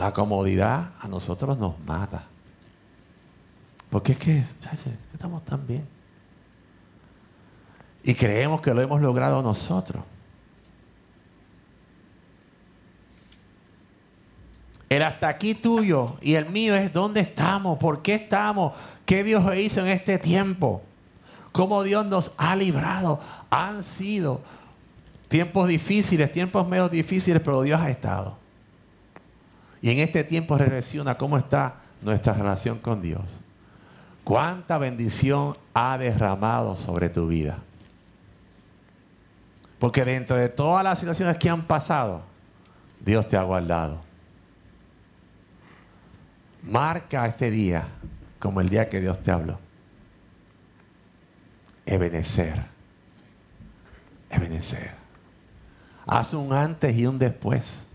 La comodidad a nosotros nos mata. Porque es que estamos tan bien. Y creemos que lo hemos logrado nosotros. El hasta aquí tuyo y el mío es dónde estamos, por qué estamos, qué Dios hizo en este tiempo, cómo Dios nos ha librado. Han sido tiempos difíciles, tiempos medio difíciles, pero Dios ha estado. Y en este tiempo reflexiona cómo está nuestra relación con Dios. Cuánta bendición ha derramado sobre tu vida. Porque dentro de todas las situaciones que han pasado, Dios te ha guardado. Marca este día como el día que Dios te habló. Ebenecer. Ebenecer. Haz un antes y un después.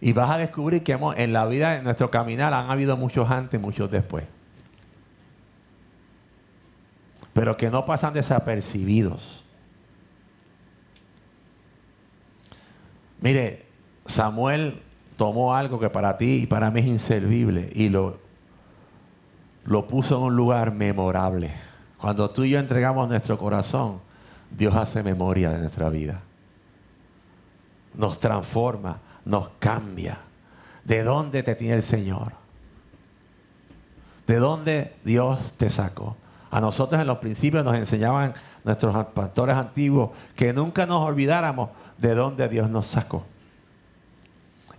Y vas a descubrir que en la vida de nuestro caminar han habido muchos antes y muchos después. Pero que no pasan desapercibidos. Mire, Samuel tomó algo que para ti y para mí es inservible y lo, lo puso en un lugar memorable. Cuando tú y yo entregamos nuestro corazón, Dios hace memoria de nuestra vida. Nos transforma, nos cambia. ¿De dónde te tiene el Señor? ¿De dónde Dios te sacó? A nosotros en los principios nos enseñaban nuestros pastores antiguos que nunca nos olvidáramos de dónde Dios nos sacó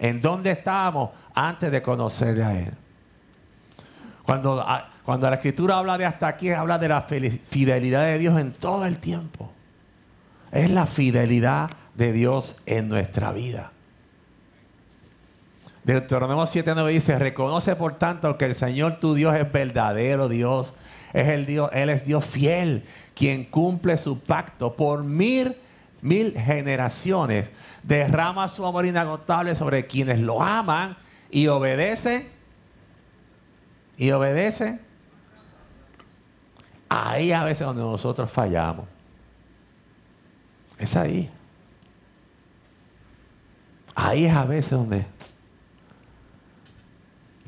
en dónde estábamos antes de conocerle a Él. Cuando, cuando la escritura habla de hasta aquí, habla de la fidelidad de Dios en todo el tiempo. Es la fidelidad de Dios en nuestra vida. Deuteronomio 7.9 dice, reconoce por tanto que el Señor tu Dios es verdadero Dios. Es el Dios, Él es Dios fiel, quien cumple su pacto por mil, mil generaciones derrama su amor inagotable sobre quienes lo aman y obedece. Y obedece. Ahí a veces donde nosotros fallamos. Es ahí. Ahí es a veces donde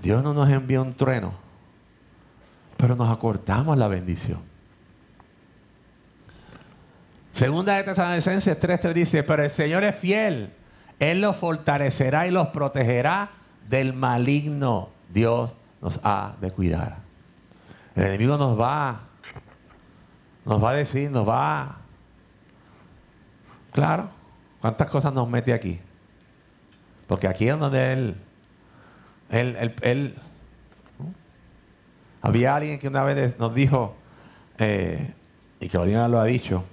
Dios no nos envía un trueno, pero nos acortamos la bendición. Segunda de Tesalonicenses 3.3 dice, pero el Señor es fiel. Él los fortalecerá y los protegerá del maligno. Dios nos ha de cuidar. El enemigo nos va, nos va a decir, nos va. Claro, ¿cuántas cosas nos mete aquí? Porque aquí es donde él, él, él, había alguien que una vez nos dijo, eh, y que Odina lo ha dicho,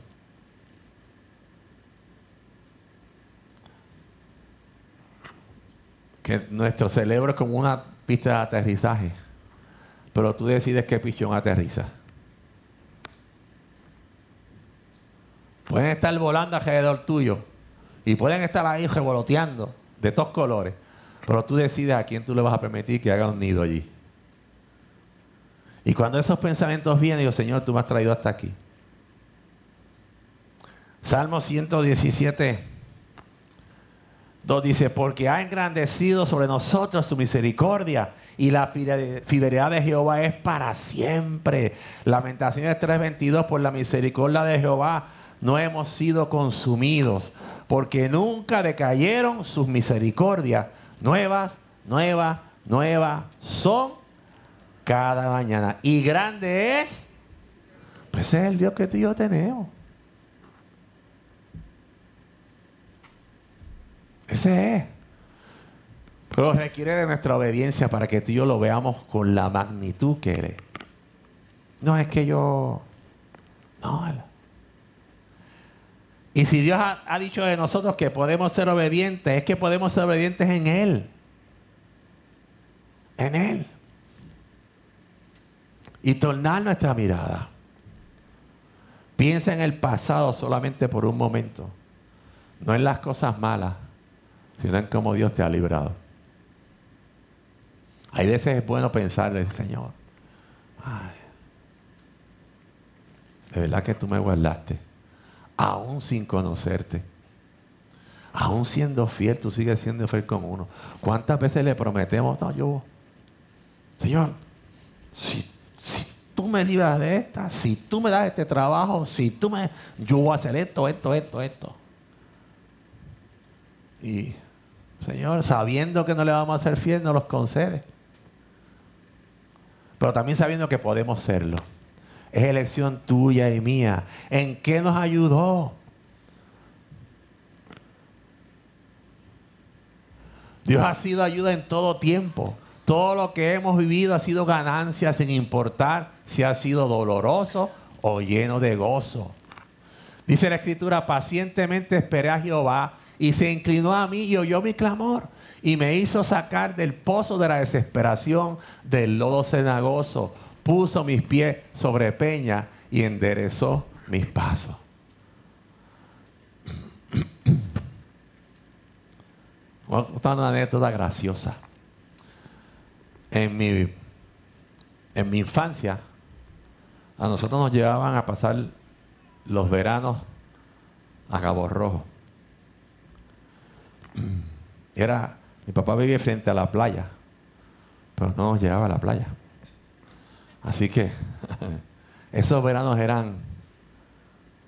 que nuestro cerebro es como una pista de aterrizaje, pero tú decides qué pichón aterriza. Pueden estar volando alrededor tuyo y pueden estar ahí revoloteando de todos colores, pero tú decides a quién tú le vas a permitir que haga un nido allí. Y cuando esos pensamientos vienen, digo, Señor, tú me has traído hasta aquí. Salmo 117. 2 dice, porque ha engrandecido sobre nosotros su misericordia y la fidelidad de Jehová es para siempre. Lamentaciones 3:22, por la misericordia de Jehová no hemos sido consumidos, porque nunca decayeron sus misericordias. Nuevas nuevas, nuevas son cada mañana. Y grande es, pues ese es el Dios que tú y yo tenemos. Ese es. Pero requiere de nuestra obediencia para que tú y yo lo veamos con la magnitud que eres. No es que yo... No. Y si Dios ha, dicho de nosotros que podemos ser obedientes, es que podemos ser obedientes en Él. En Él. Y tornar nuestra mirada. Piensa en el pasado solamente por un momento. No en las cosas malas, sino en cómo Dios te ha librado. Hay veces es bueno pensarle, Señor, ay, de verdad que tú me guardaste, aún sin conocerte. Aún siendo fiel, tú sigues siendo fiel con uno. ¿Cuántas veces le prometemos, no, yo, Señor, si, tú me libras de esta, si tú me das este trabajo, si tú me, yo voy a hacer esto, esto, esto, esto. Y, Señor, sabiendo que no le vamos a ser fiel, nos los concede pero también sabiendo que podemos serlo. Es elección tuya y mía. ¿En qué nos ayudó? Dios ha sido ayuda en todo tiempo. Todo lo que hemos vivido ha sido ganancia sin importar si ha sido doloroso o lleno de gozo. Dice la escritura, pacientemente esperé a Jehová y se inclinó a mí y oyó mi clamor y me hizo sacar del pozo de la desesperación, del lodo cenagoso. Puso mis pies sobre peña y enderezó mis pasos. Voy a contar una anécdota graciosa. En mi, en mi infancia, a nosotros nos llevaban a pasar los veranos a Cabo Rojo. Era mi papá vivía frente a la playa, pero no nos llegaba a la playa. Así que esos veranos eran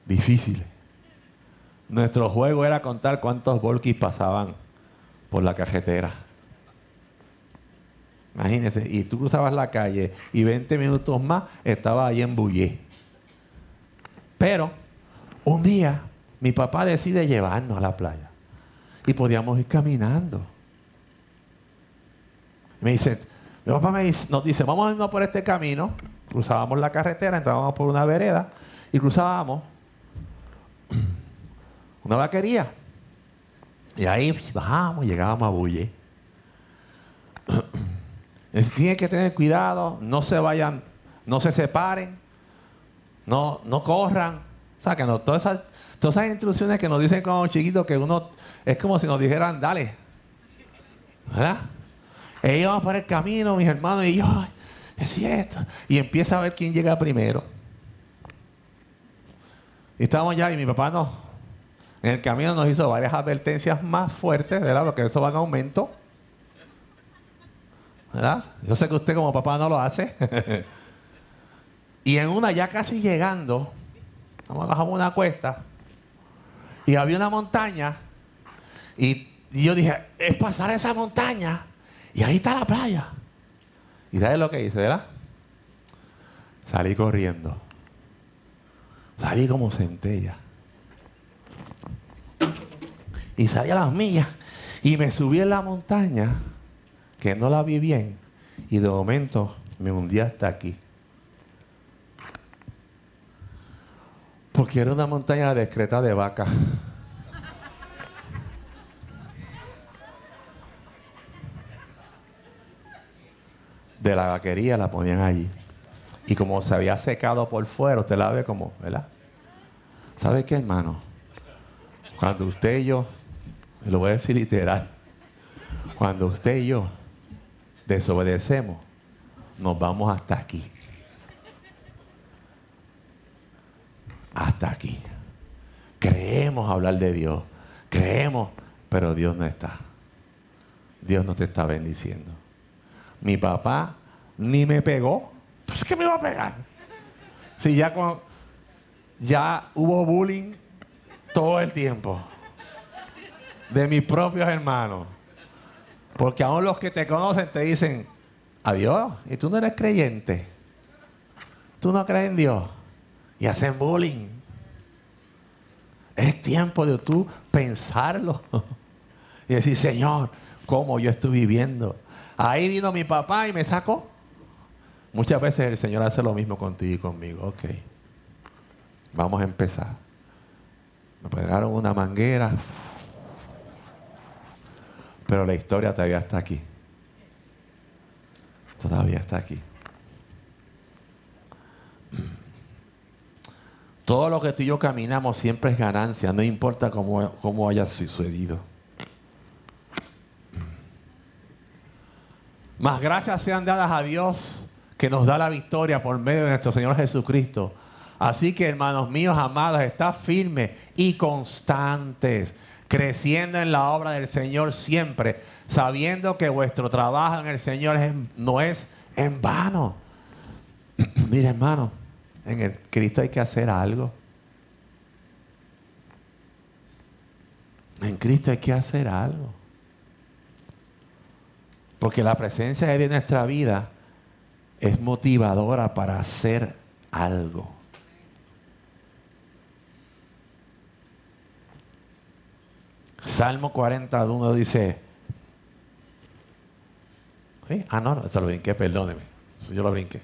difíciles. Nuestro juego era contar cuántos volkis pasaban por la carretera. Imagínense, y tú cruzabas la calle y 20 minutos más estaba ahí en Bullé. Pero un día mi papá decide llevarnos a la playa y podíamos ir caminando. Me dice, mi papá nos dice, vamos a irnos por este camino. Cruzábamos la carretera, entrábamos por una vereda y cruzábamos una vaquería. Y ahí bajamos, llegábamos a Bulle. Tienen que tener cuidado, no se vayan, no se separen, no, no corran. O sea, que no, todas, esas, todas esas instrucciones que nos dicen como chiquitos, que uno es como si nos dijeran, dale. ¿Verdad? E íbamos por el camino, mis hermanos, y yo, es cierto. Y empieza a ver quién llega primero. Y estábamos ya, y mi papá nos, en el camino nos hizo varias advertencias más fuertes, ¿verdad? Porque eso va en aumento. ¿Verdad? Yo sé que usted como papá no lo hace. y en una ya casi llegando, bajamos una cuesta, y había una montaña, y yo dije, es pasar esa montaña y ahí está la playa. ¿Y sabes lo que hice, verdad? Salí corriendo. Salí como centella. Y salí a las millas. Y me subí en la montaña, que no la vi bien. Y de momento me hundí hasta aquí. Porque era una montaña discreta de vaca. De la vaquería la ponían allí. Y como se había secado por fuera, usted la ve como, ¿verdad? ¿Sabe qué, hermano? Cuando usted y yo, lo voy a decir literal, cuando usted y yo desobedecemos, nos vamos hasta aquí. Hasta aquí. Creemos hablar de Dios. Creemos, pero Dios no está. Dios no te está bendiciendo. Mi papá ni me pegó. Pues que me iba a pegar. Si ya ya hubo bullying todo el tiempo. De mis propios hermanos. Porque aún los que te conocen te dicen, adiós, y tú no eres creyente. Tú no crees en Dios. Y hacen bullying. Es tiempo de tú pensarlo. y decir, Señor, ¿cómo yo estoy viviendo? Ahí vino mi papá y me sacó. Muchas veces el Señor hace lo mismo contigo y conmigo. Ok. Vamos a empezar. Me pegaron una manguera. Pero la historia todavía está aquí. Todavía está aquí. Todo lo que tú y yo caminamos siempre es ganancia, no importa cómo, cómo haya sucedido. Más gracias sean dadas a Dios que nos da la victoria por medio de nuestro Señor Jesucristo. Así que hermanos míos amados, está firmes y constantes, creciendo en la obra del Señor siempre, sabiendo que vuestro trabajo en el Señor no es en vano. Mira hermano, en el Cristo hay que hacer algo. En Cristo hay que hacer algo. Porque la presencia de Él en nuestra vida es motivadora para hacer algo. Salmo 41 dice, Ah, no, no, lo brinqué, perdóneme. Yo lo brinqué.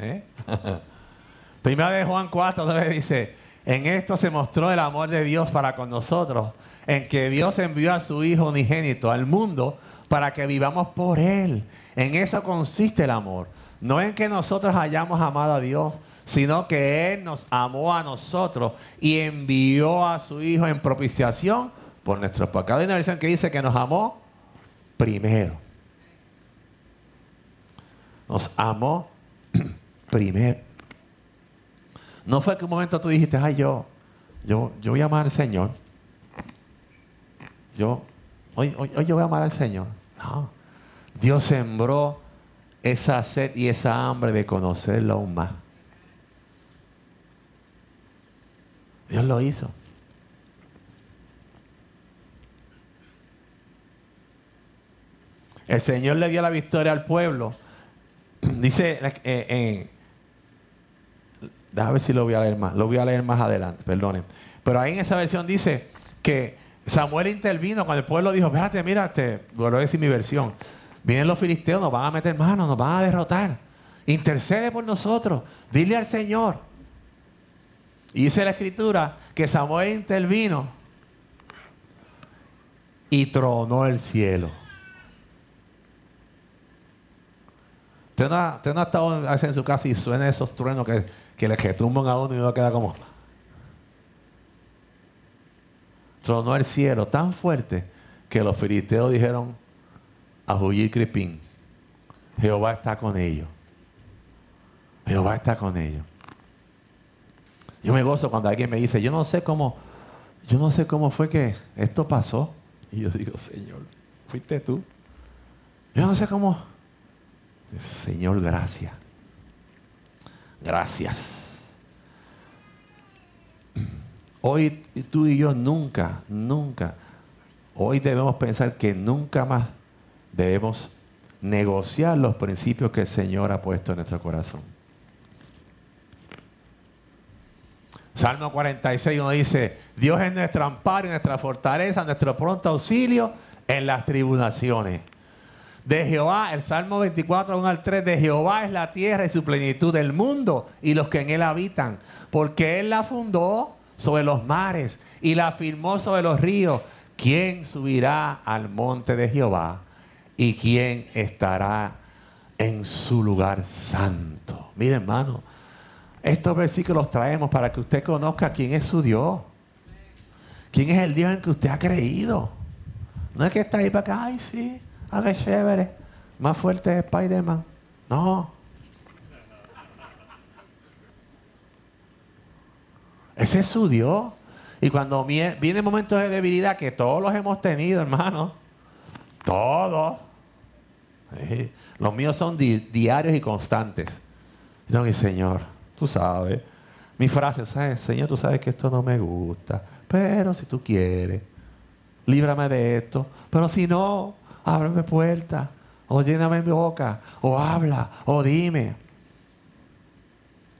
¿Eh? Primera de Juan 4 donde dice, en esto se mostró el amor de Dios para con nosotros, en que Dios envió a su Hijo unigénito al mundo para que vivamos por Él. En eso consiste el amor. No en que nosotros hayamos amado a Dios, sino que Él nos amó a nosotros y envió a su Hijo en propiciación por nuestros pecados. Hay una versión que dice que nos amó primero. Nos amó primero. No fue que un momento tú dijiste, ay, yo, yo, yo voy a amar al Señor. Yo, hoy, hoy, hoy yo voy a amar al Señor. No. Dios sembró esa sed y esa hambre de conocerlo aún más. Dios lo hizo. El Señor le dio la victoria al pueblo dice, eh, déjame ver si lo voy a leer más, lo voy a leer más adelante, perdonen. Pero ahí en esa versión dice que Samuel intervino cuando el pueblo dijo, espérate, mírate, vuelvo a decir mi versión, vienen los filisteos, nos van a meter manos, nos van a derrotar. Intercede por nosotros, dile al Señor. Y dice la escritura que Samuel intervino y tronó el cielo. Usted no, ha, estado en su casa y suena esos truenos que, que le a uno y uno queda como. Tronó el cielo tan fuerte que los filisteos dijeron a Huyir Cripín: Jehová está con ellos. Jehová está con ellos. Yo me gozo cuando alguien me dice, yo no sé cómo, yo no sé cómo fue que esto pasó. Y yo digo, Señor, fuiste tú. Yo no sé cómo, Señor, gracias. Gracias. Hoy tú y yo nunca, nunca, hoy debemos pensar que nunca más debemos negociar los principios que el Señor ha puesto en nuestro corazón. Salmo 46 uno dice, Dios es nuestro amparo nuestra fortaleza, nuestro pronto auxilio en las tribulaciones de Jehová, el Salmo 24, 1 al 3, de Jehová es la tierra y su plenitud del mundo y los que en él habitan, porque él la fundó sobre los mares y la firmó sobre los ríos. ¿Quién subirá al monte de Jehová y quién estará en su lugar santo? Mire hermano, estos versículos los traemos para que usted conozca quién es su Dios. ¿Quién es el Dios en que usted ha creído? No es que está ahí para acá, ay sí, qué chévere. Más fuerte es Spider-Man. No. Ese es su Dios. Y cuando vienen momentos de debilidad, que todos los hemos tenido, hermano. Todos. Los míos son diarios y constantes. Y Señor, tú sabes. Mi frase, ¿sabes? Señor, tú sabes que esto no me gusta. Pero si tú quieres. líbrame de esto. Pero si no, ábreme puerta, o lléname mi boca, o habla, o dime.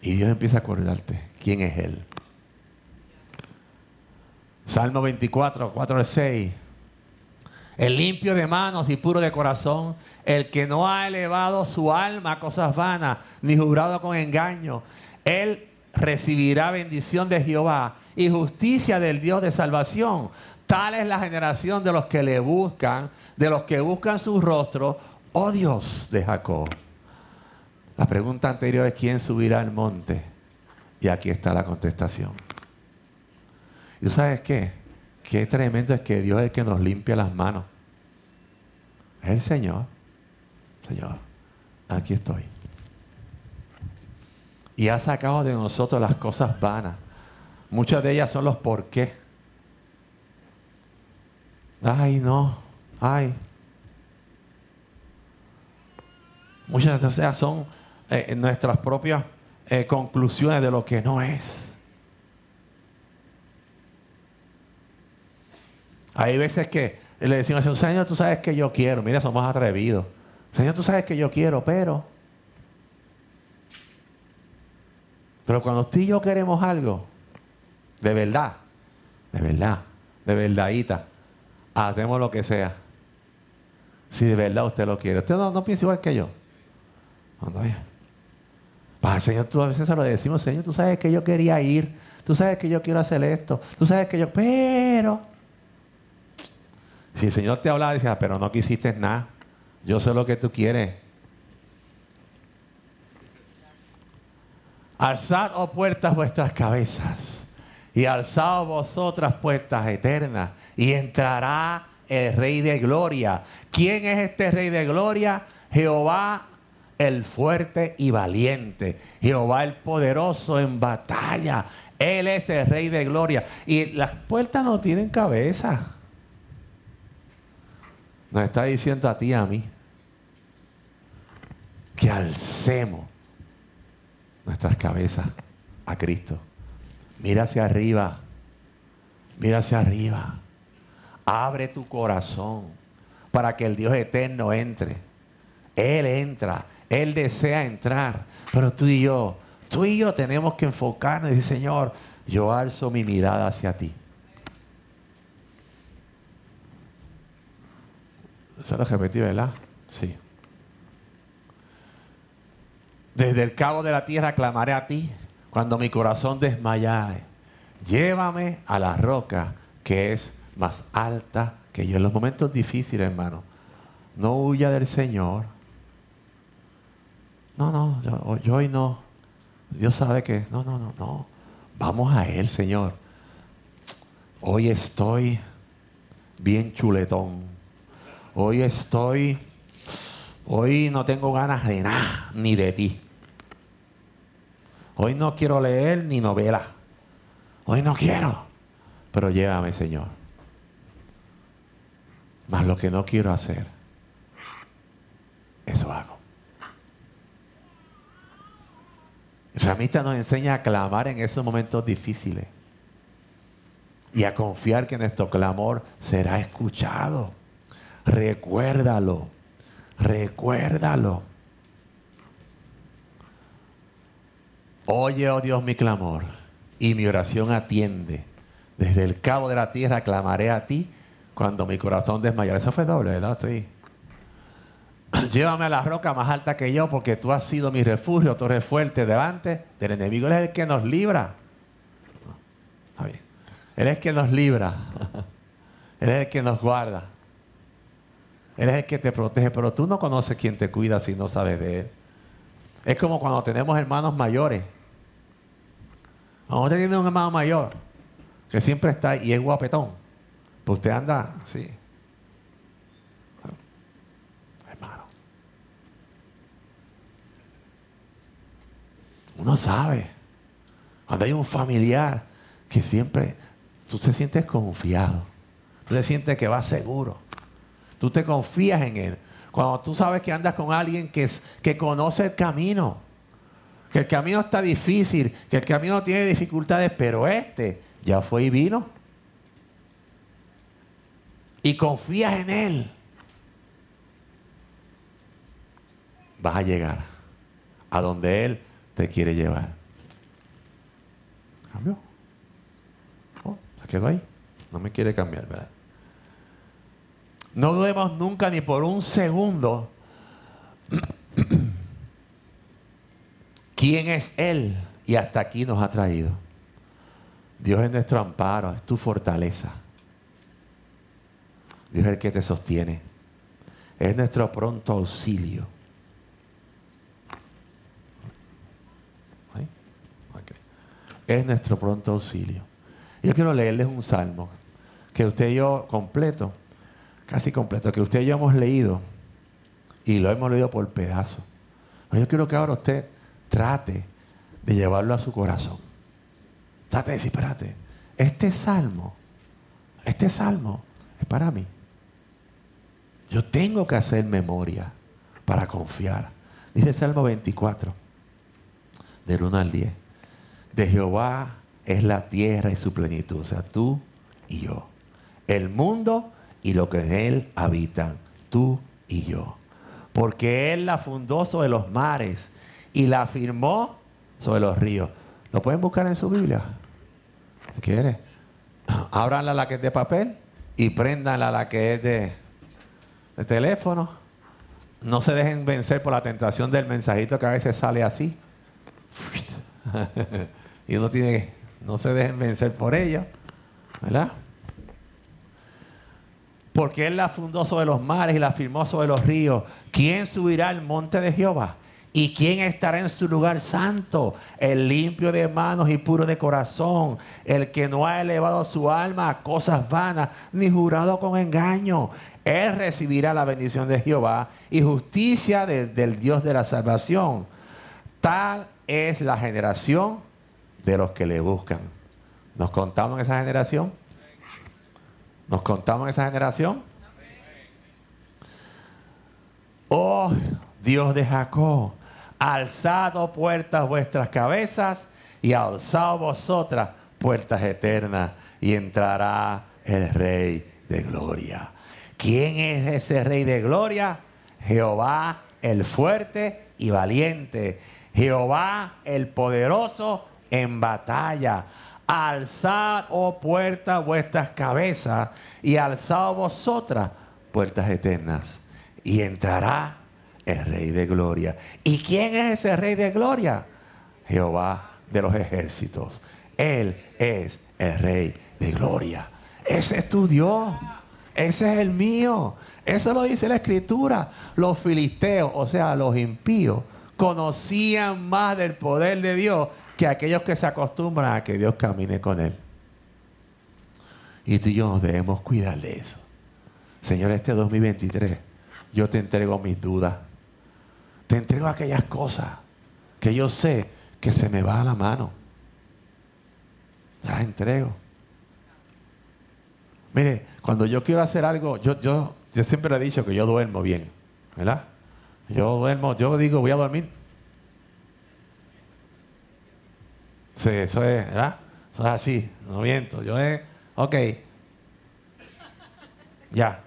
Y Dios empieza a acordarte quién es Él. Salmo 24, 4 al 6. El limpio de manos y puro de corazón, el que no ha elevado su alma a cosas vanas, ni jurado con engaño, él recibirá bendición de Jehová y justicia del Dios de salvación. Tal es la generación de los que le buscan, de los que buscan su rostro, oh Dios de Jacob. La pregunta anterior es quién subirá al monte. Y aquí está la contestación. ¿Y sabes qué? Qué tremendo es que Dios es el que nos limpia las manos. Es el Señor. Señor, aquí estoy. Y ha sacado de nosotros las cosas vanas. Muchas de ellas son los por qué. Ay, no. Ay. Muchas de ellas son eh, nuestras propias eh, conclusiones de lo que no es. Hay veces que le decimos Señor, tú sabes que yo quiero. Mira, somos atrevidos. Señor, tú sabes que yo quiero, pero... Pero cuando usted y yo queremos algo, de verdad, de verdad, de verdadita, hacemos lo que sea. Si de verdad usted lo quiere. Usted no, piensa igual que yo. Cuando Para el Señor, tú a veces se lo decimos, Señor, tú sabes que yo quería ir, tú sabes que yo quiero hacer esto, tú sabes que yo, pero si el Señor te hablaba, decía, pero no quisiste nada. Yo sé lo que tú quieres. Alzad, oh puertas, vuestras cabezas. Y alzad vosotras puertas eternas. Y entrará el Rey de Gloria. ¿Quién es este Rey de Gloria? Jehová el fuerte y valiente. Jehová el poderoso en batalla. Él es el Rey de Gloria. Y las puertas no tienen cabeza. Nos está diciendo a ti y a mí que alcemos nuestras cabezas a Cristo. Mira hacia arriba. Mira hacia arriba. Abre tu corazón para que el Dios eterno entre. Él entra. Él desea entrar. Pero tú y yo, tú y yo tenemos que enfocarnos y decir, Señor, yo alzo mi mirada hacia ti. Lo repetí, ¿verdad? Sí. Desde el cabo de la tierra clamaré a ti cuando mi corazón desmayare. Llévame a la roca que es más alta que yo. En los momentos difíciles, hermano, no huya del Señor. No, no, yo, yo hoy no. Dios sabe que, no, no, no, no. Vamos a Él, Señor. Hoy estoy bien chuletón. Hoy estoy, hoy no tengo ganas de nada, ni de ti. Hoy no quiero leer ni novela. Hoy no quiero. Pero llévame, Señor. Más lo que no quiero hacer, eso hago. El samista nos enseña a clamar en esos momentos difíciles y a confiar que nuestro clamor será escuchado. Recuérdalo. Recuérdalo. Oye, oh Dios, mi clamor y mi oración atiende. Desde el cabo de la tierra clamaré a ti cuando mi corazón desmayara. Eso fue doble, ¿verdad? Llévame a la roca más alta que yo porque tú has sido mi refugio, torre fuerte delante del enemigo. Él es el que nos libra. Él es el que nos libra. Él es el que nos guarda. Él es el que te protege, pero tú no conoces quién te cuida si no sabes de Él. Es como cuando tenemos hermanos mayores. Cuando usted tiene un hermano mayor que siempre está y es guapetón, pues usted anda así. Hermano. Uno sabe. Cuando hay un familiar que siempre tú te sientes confiado, tú te sientes que va seguro. Tú te confías en Él. Cuando tú sabes que andas con alguien que, que conoce el camino, que el camino está difícil, que el camino tiene dificultades, pero este ya fue y vino. y confías en Él, vas a llegar a donde Él te quiere llevar. ¿Cambió? Oh, se quedó ahí. No me quiere cambiar, ¿verdad? No dudemos nunca ni por un segundo quién es Él y hasta aquí nos ha traído. Dios es nuestro amparo, es tu fortaleza. Dios es el que te sostiene. Es nuestro pronto auxilio. Es nuestro pronto auxilio. Yo quiero leerles un salmo que usted y yo completo, casi completo, que usted y yo hemos leído y lo hemos leído por pedazos. Yo quiero que ahora usted trate de llevarlo a su corazón. Trate de decir, espérate, este salmo, este salmo es para mí. Yo tengo que hacer memoria para confiar. Dice Salmo 24, del 1 al 10. De Jehová es la tierra y su plenitud, o sea, tú y yo. El mundo y lo que en él habitan, tú y yo. Porque él la fundó sobre los mares y la firmó sobre los ríos. ¿Lo pueden buscar en su Biblia? Quiere. Ábranla la que es de papel y prendanla la que es de, de teléfono. No se dejen vencer por la tentación del mensajito que a veces sale así. y uno tiene que, no se dejen vencer por ello. ¿Verdad? Porque Él la fundó sobre los mares y la firmó sobre los ríos. ¿Quién subirá al monte de Jehová? ¿Y quién estará en su lugar santo? El limpio de manos y puro de corazón, el que no ha elevado su alma a cosas vanas, ni jurado con engaño. Él recibirá la bendición de Jehová y justicia del Dios de la salvación. Tal es la generación de los que le buscan. ¿Nos contamos esa generación? ¿Nos contamos en esa generación? Oh Dios de Jacob, alzado puertas vuestras cabezas y alzado vosotras puertas eternas y entrará el Rey de Gloria. ¿Quién es ese Rey de Gloria? Jehová el fuerte y valiente. Jehová el poderoso en batalla. Alzad, oh puertas, vuestras cabezas y alzad vosotras puertas eternas. Y entrará el Rey de Gloria. ¿Y quién es ese Rey de Gloria? Jehová de los ejércitos. Él es el Rey de Gloria. Ese es tu Dios. Ese es el mío. Eso lo dice la Escritura. Los filisteos, o sea, los impíos, conocían más del poder de Dios que aquellos que se acostumbran a que Dios camine con Él. Y tú y yo debemos cuidar de eso. Señor, este 2023, yo te entrego mis dudas. Te entrego aquellas cosas que yo sé que se me va a la mano. Te las entrego. Mire, cuando yo quiero hacer algo, yo, yo, yo siempre he dicho que yo duermo bien, ¿verdad? Yo duermo, yo digo, voy a dormir. Sí, eso es, ¿verdad? Eso es así, no miento. Yo es, ok. Ya.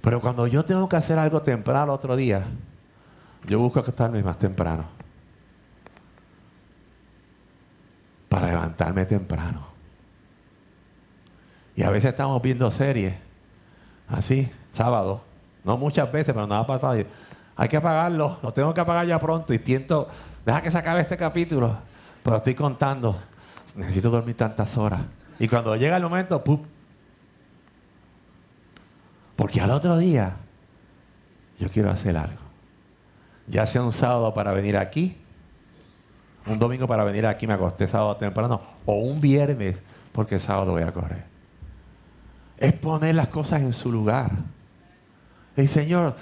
Pero cuando yo tengo que hacer algo temprano otro día, yo busco acostarme más temprano. Para levantarme temprano. Y a veces estamos viendo series, así, sábado. No muchas veces, pero nada ha pasado. Hay que apagarlo, lo tengo que apagar ya pronto. Y tiento, deja que se acabe este capítulo. Pero estoy contando, necesito dormir tantas horas. Y cuando llega el momento, ¡pum! Porque al otro día, yo quiero hacer algo. Ya sea un sábado para venir aquí, un domingo para venir aquí, me acosté sábado temprano, o un viernes, porque sábado voy a correr. Es poner las cosas en su lugar. Y Señor,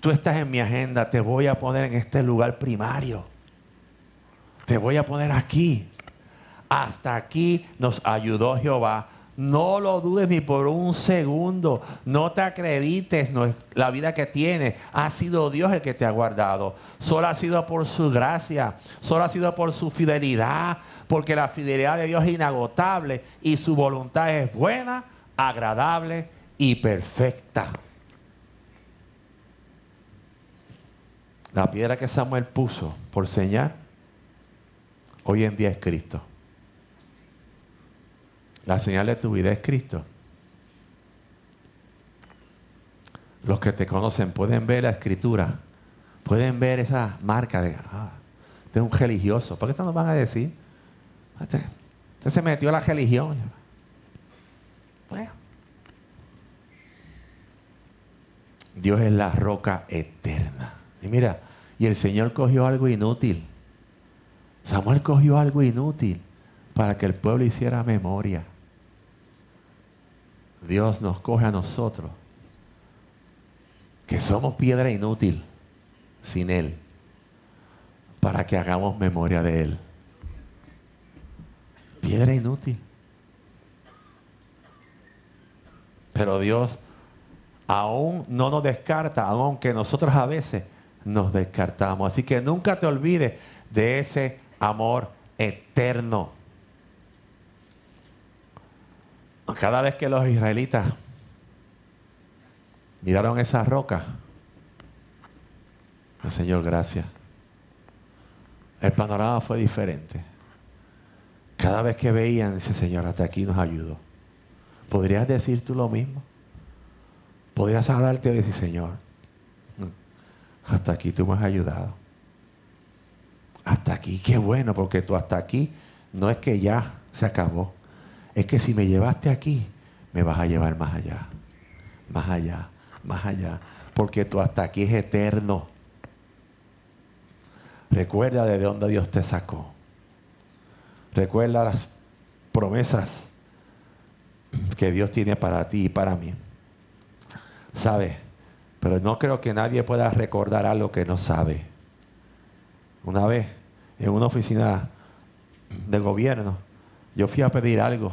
tú estás en mi agenda, te voy a poner en este lugar primario te voy a poner aquí. Hasta aquí nos ayudó Jehová. No lo dudes ni por un segundo. No te acredites la vida que tienes. Ha sido Dios el que te ha guardado. Solo ha sido por su gracia. Solo ha sido por su fidelidad. Porque la fidelidad de Dios es inagotable y su voluntad es buena, agradable y perfecta. La piedra que Samuel puso por señal, hoy en día es Cristo. La señal de tu vida es Cristo. Los que te conocen pueden ver la escritura, pueden ver esa marca de, ah, de un religioso. ¿Por qué esto nos van a decir? Este, este se metió a la religión. Bueno. Dios es la roca eterna. Y mira, y el Señor cogió algo inútil. Samuel cogió algo inútil para que el pueblo hiciera memoria. Dios nos coge a nosotros, que somos piedra inútil sin Él, para que hagamos memoria de Él. Piedra inútil. Pero Dios aún no nos descarta, aunque nosotros a veces nos descartamos. Así que nunca te olvides de ese amor eterno. Cada vez que los israelitas miraron esa roca, el Señor, gracias. El panorama fue diferente. Cada vez que veían, dice Señor, hasta aquí nos ayudó. ¿Podrías decir tú lo mismo? ¿Podrías hablarte y decir, Señor, hasta aquí tú me has ayudado. Hasta aquí, qué bueno, porque tú hasta aquí no es que ya se acabó. Es que si me llevaste aquí, me vas a llevar más allá. Más allá, más allá. Porque tú hasta aquí es eterno. Recuerda de dónde Dios te sacó. Recuerda las promesas que Dios tiene para ti y para mí. ¿Sabes? Pero no creo que nadie pueda recordar algo que no sabe. Una vez, en una oficina de gobierno, yo fui a pedir algo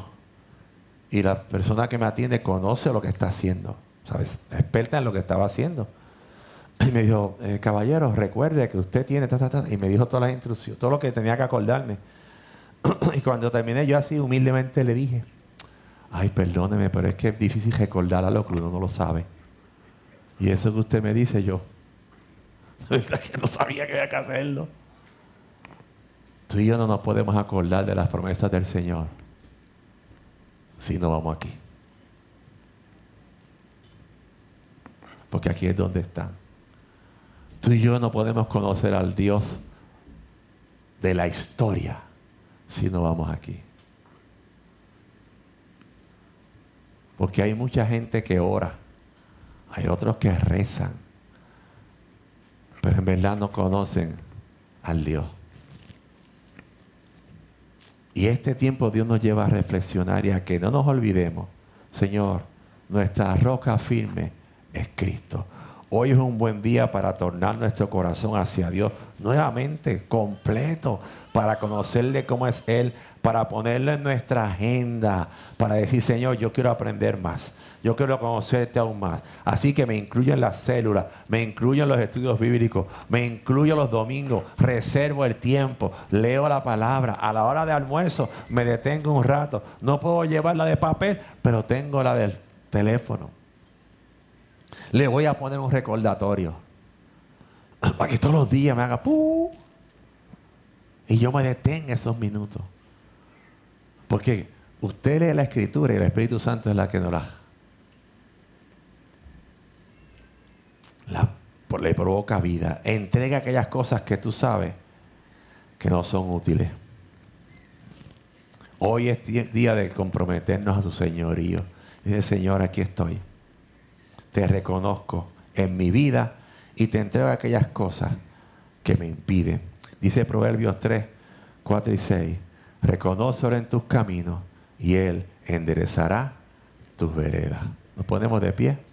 y la persona que me atiende conoce lo que está haciendo, ¿sabes? Experta en lo que estaba haciendo. Y me dijo, eh, caballero, recuerde que usted tiene, y me dijo todas las instrucciones, todo lo que tenía que acordarme. y cuando terminé, yo así humildemente le dije, ay, perdóneme, pero es que es difícil recordar a lo que uno no lo sabe. Y eso que usted me dice, yo, ¿verdad que no sabía que había que hacerlo? Tú y yo no nos podemos acordar de las promesas del Señor si no vamos aquí. Porque aquí es donde están. Tú y yo no podemos conocer al Dios de la historia si no vamos aquí. Porque hay mucha gente que ora, hay otros que rezan, pero en verdad no conocen al Dios. Y este tiempo Dios nos lleva a reflexionar y a que no nos olvidemos, Señor, nuestra roca firme es Cristo. Hoy es un buen día para tornar nuestro corazón hacia Dios nuevamente, completo, para conocerle cómo es Él, para ponerlo en nuestra agenda, para decir, Señor, yo quiero aprender más. Yo quiero conocerte aún más. Así que me incluyo en las células, me incluyo en los estudios bíblicos, me incluyo los domingos, reservo el tiempo, leo la palabra. A la hora de almuerzo me detengo un rato. No puedo llevarla de papel, pero tengo la del teléfono. Le voy a poner un recordatorio. Para que todos los días me haga ¡pum! Y yo me detenga esos minutos. Porque usted lee la escritura y el Espíritu Santo es la que nos la la, le provoca vida. Entrega aquellas cosas que tú sabes que no son útiles. Hoy es día de comprometernos a tu señorío. Dice, Señor, aquí estoy. Te reconozco en mi vida y te entrego aquellas cosas que me impiden. Dice Proverbios 3, 4 y 6. Reconoce en tus caminos y Él enderezará tus veredas. Nos ponemos de pie.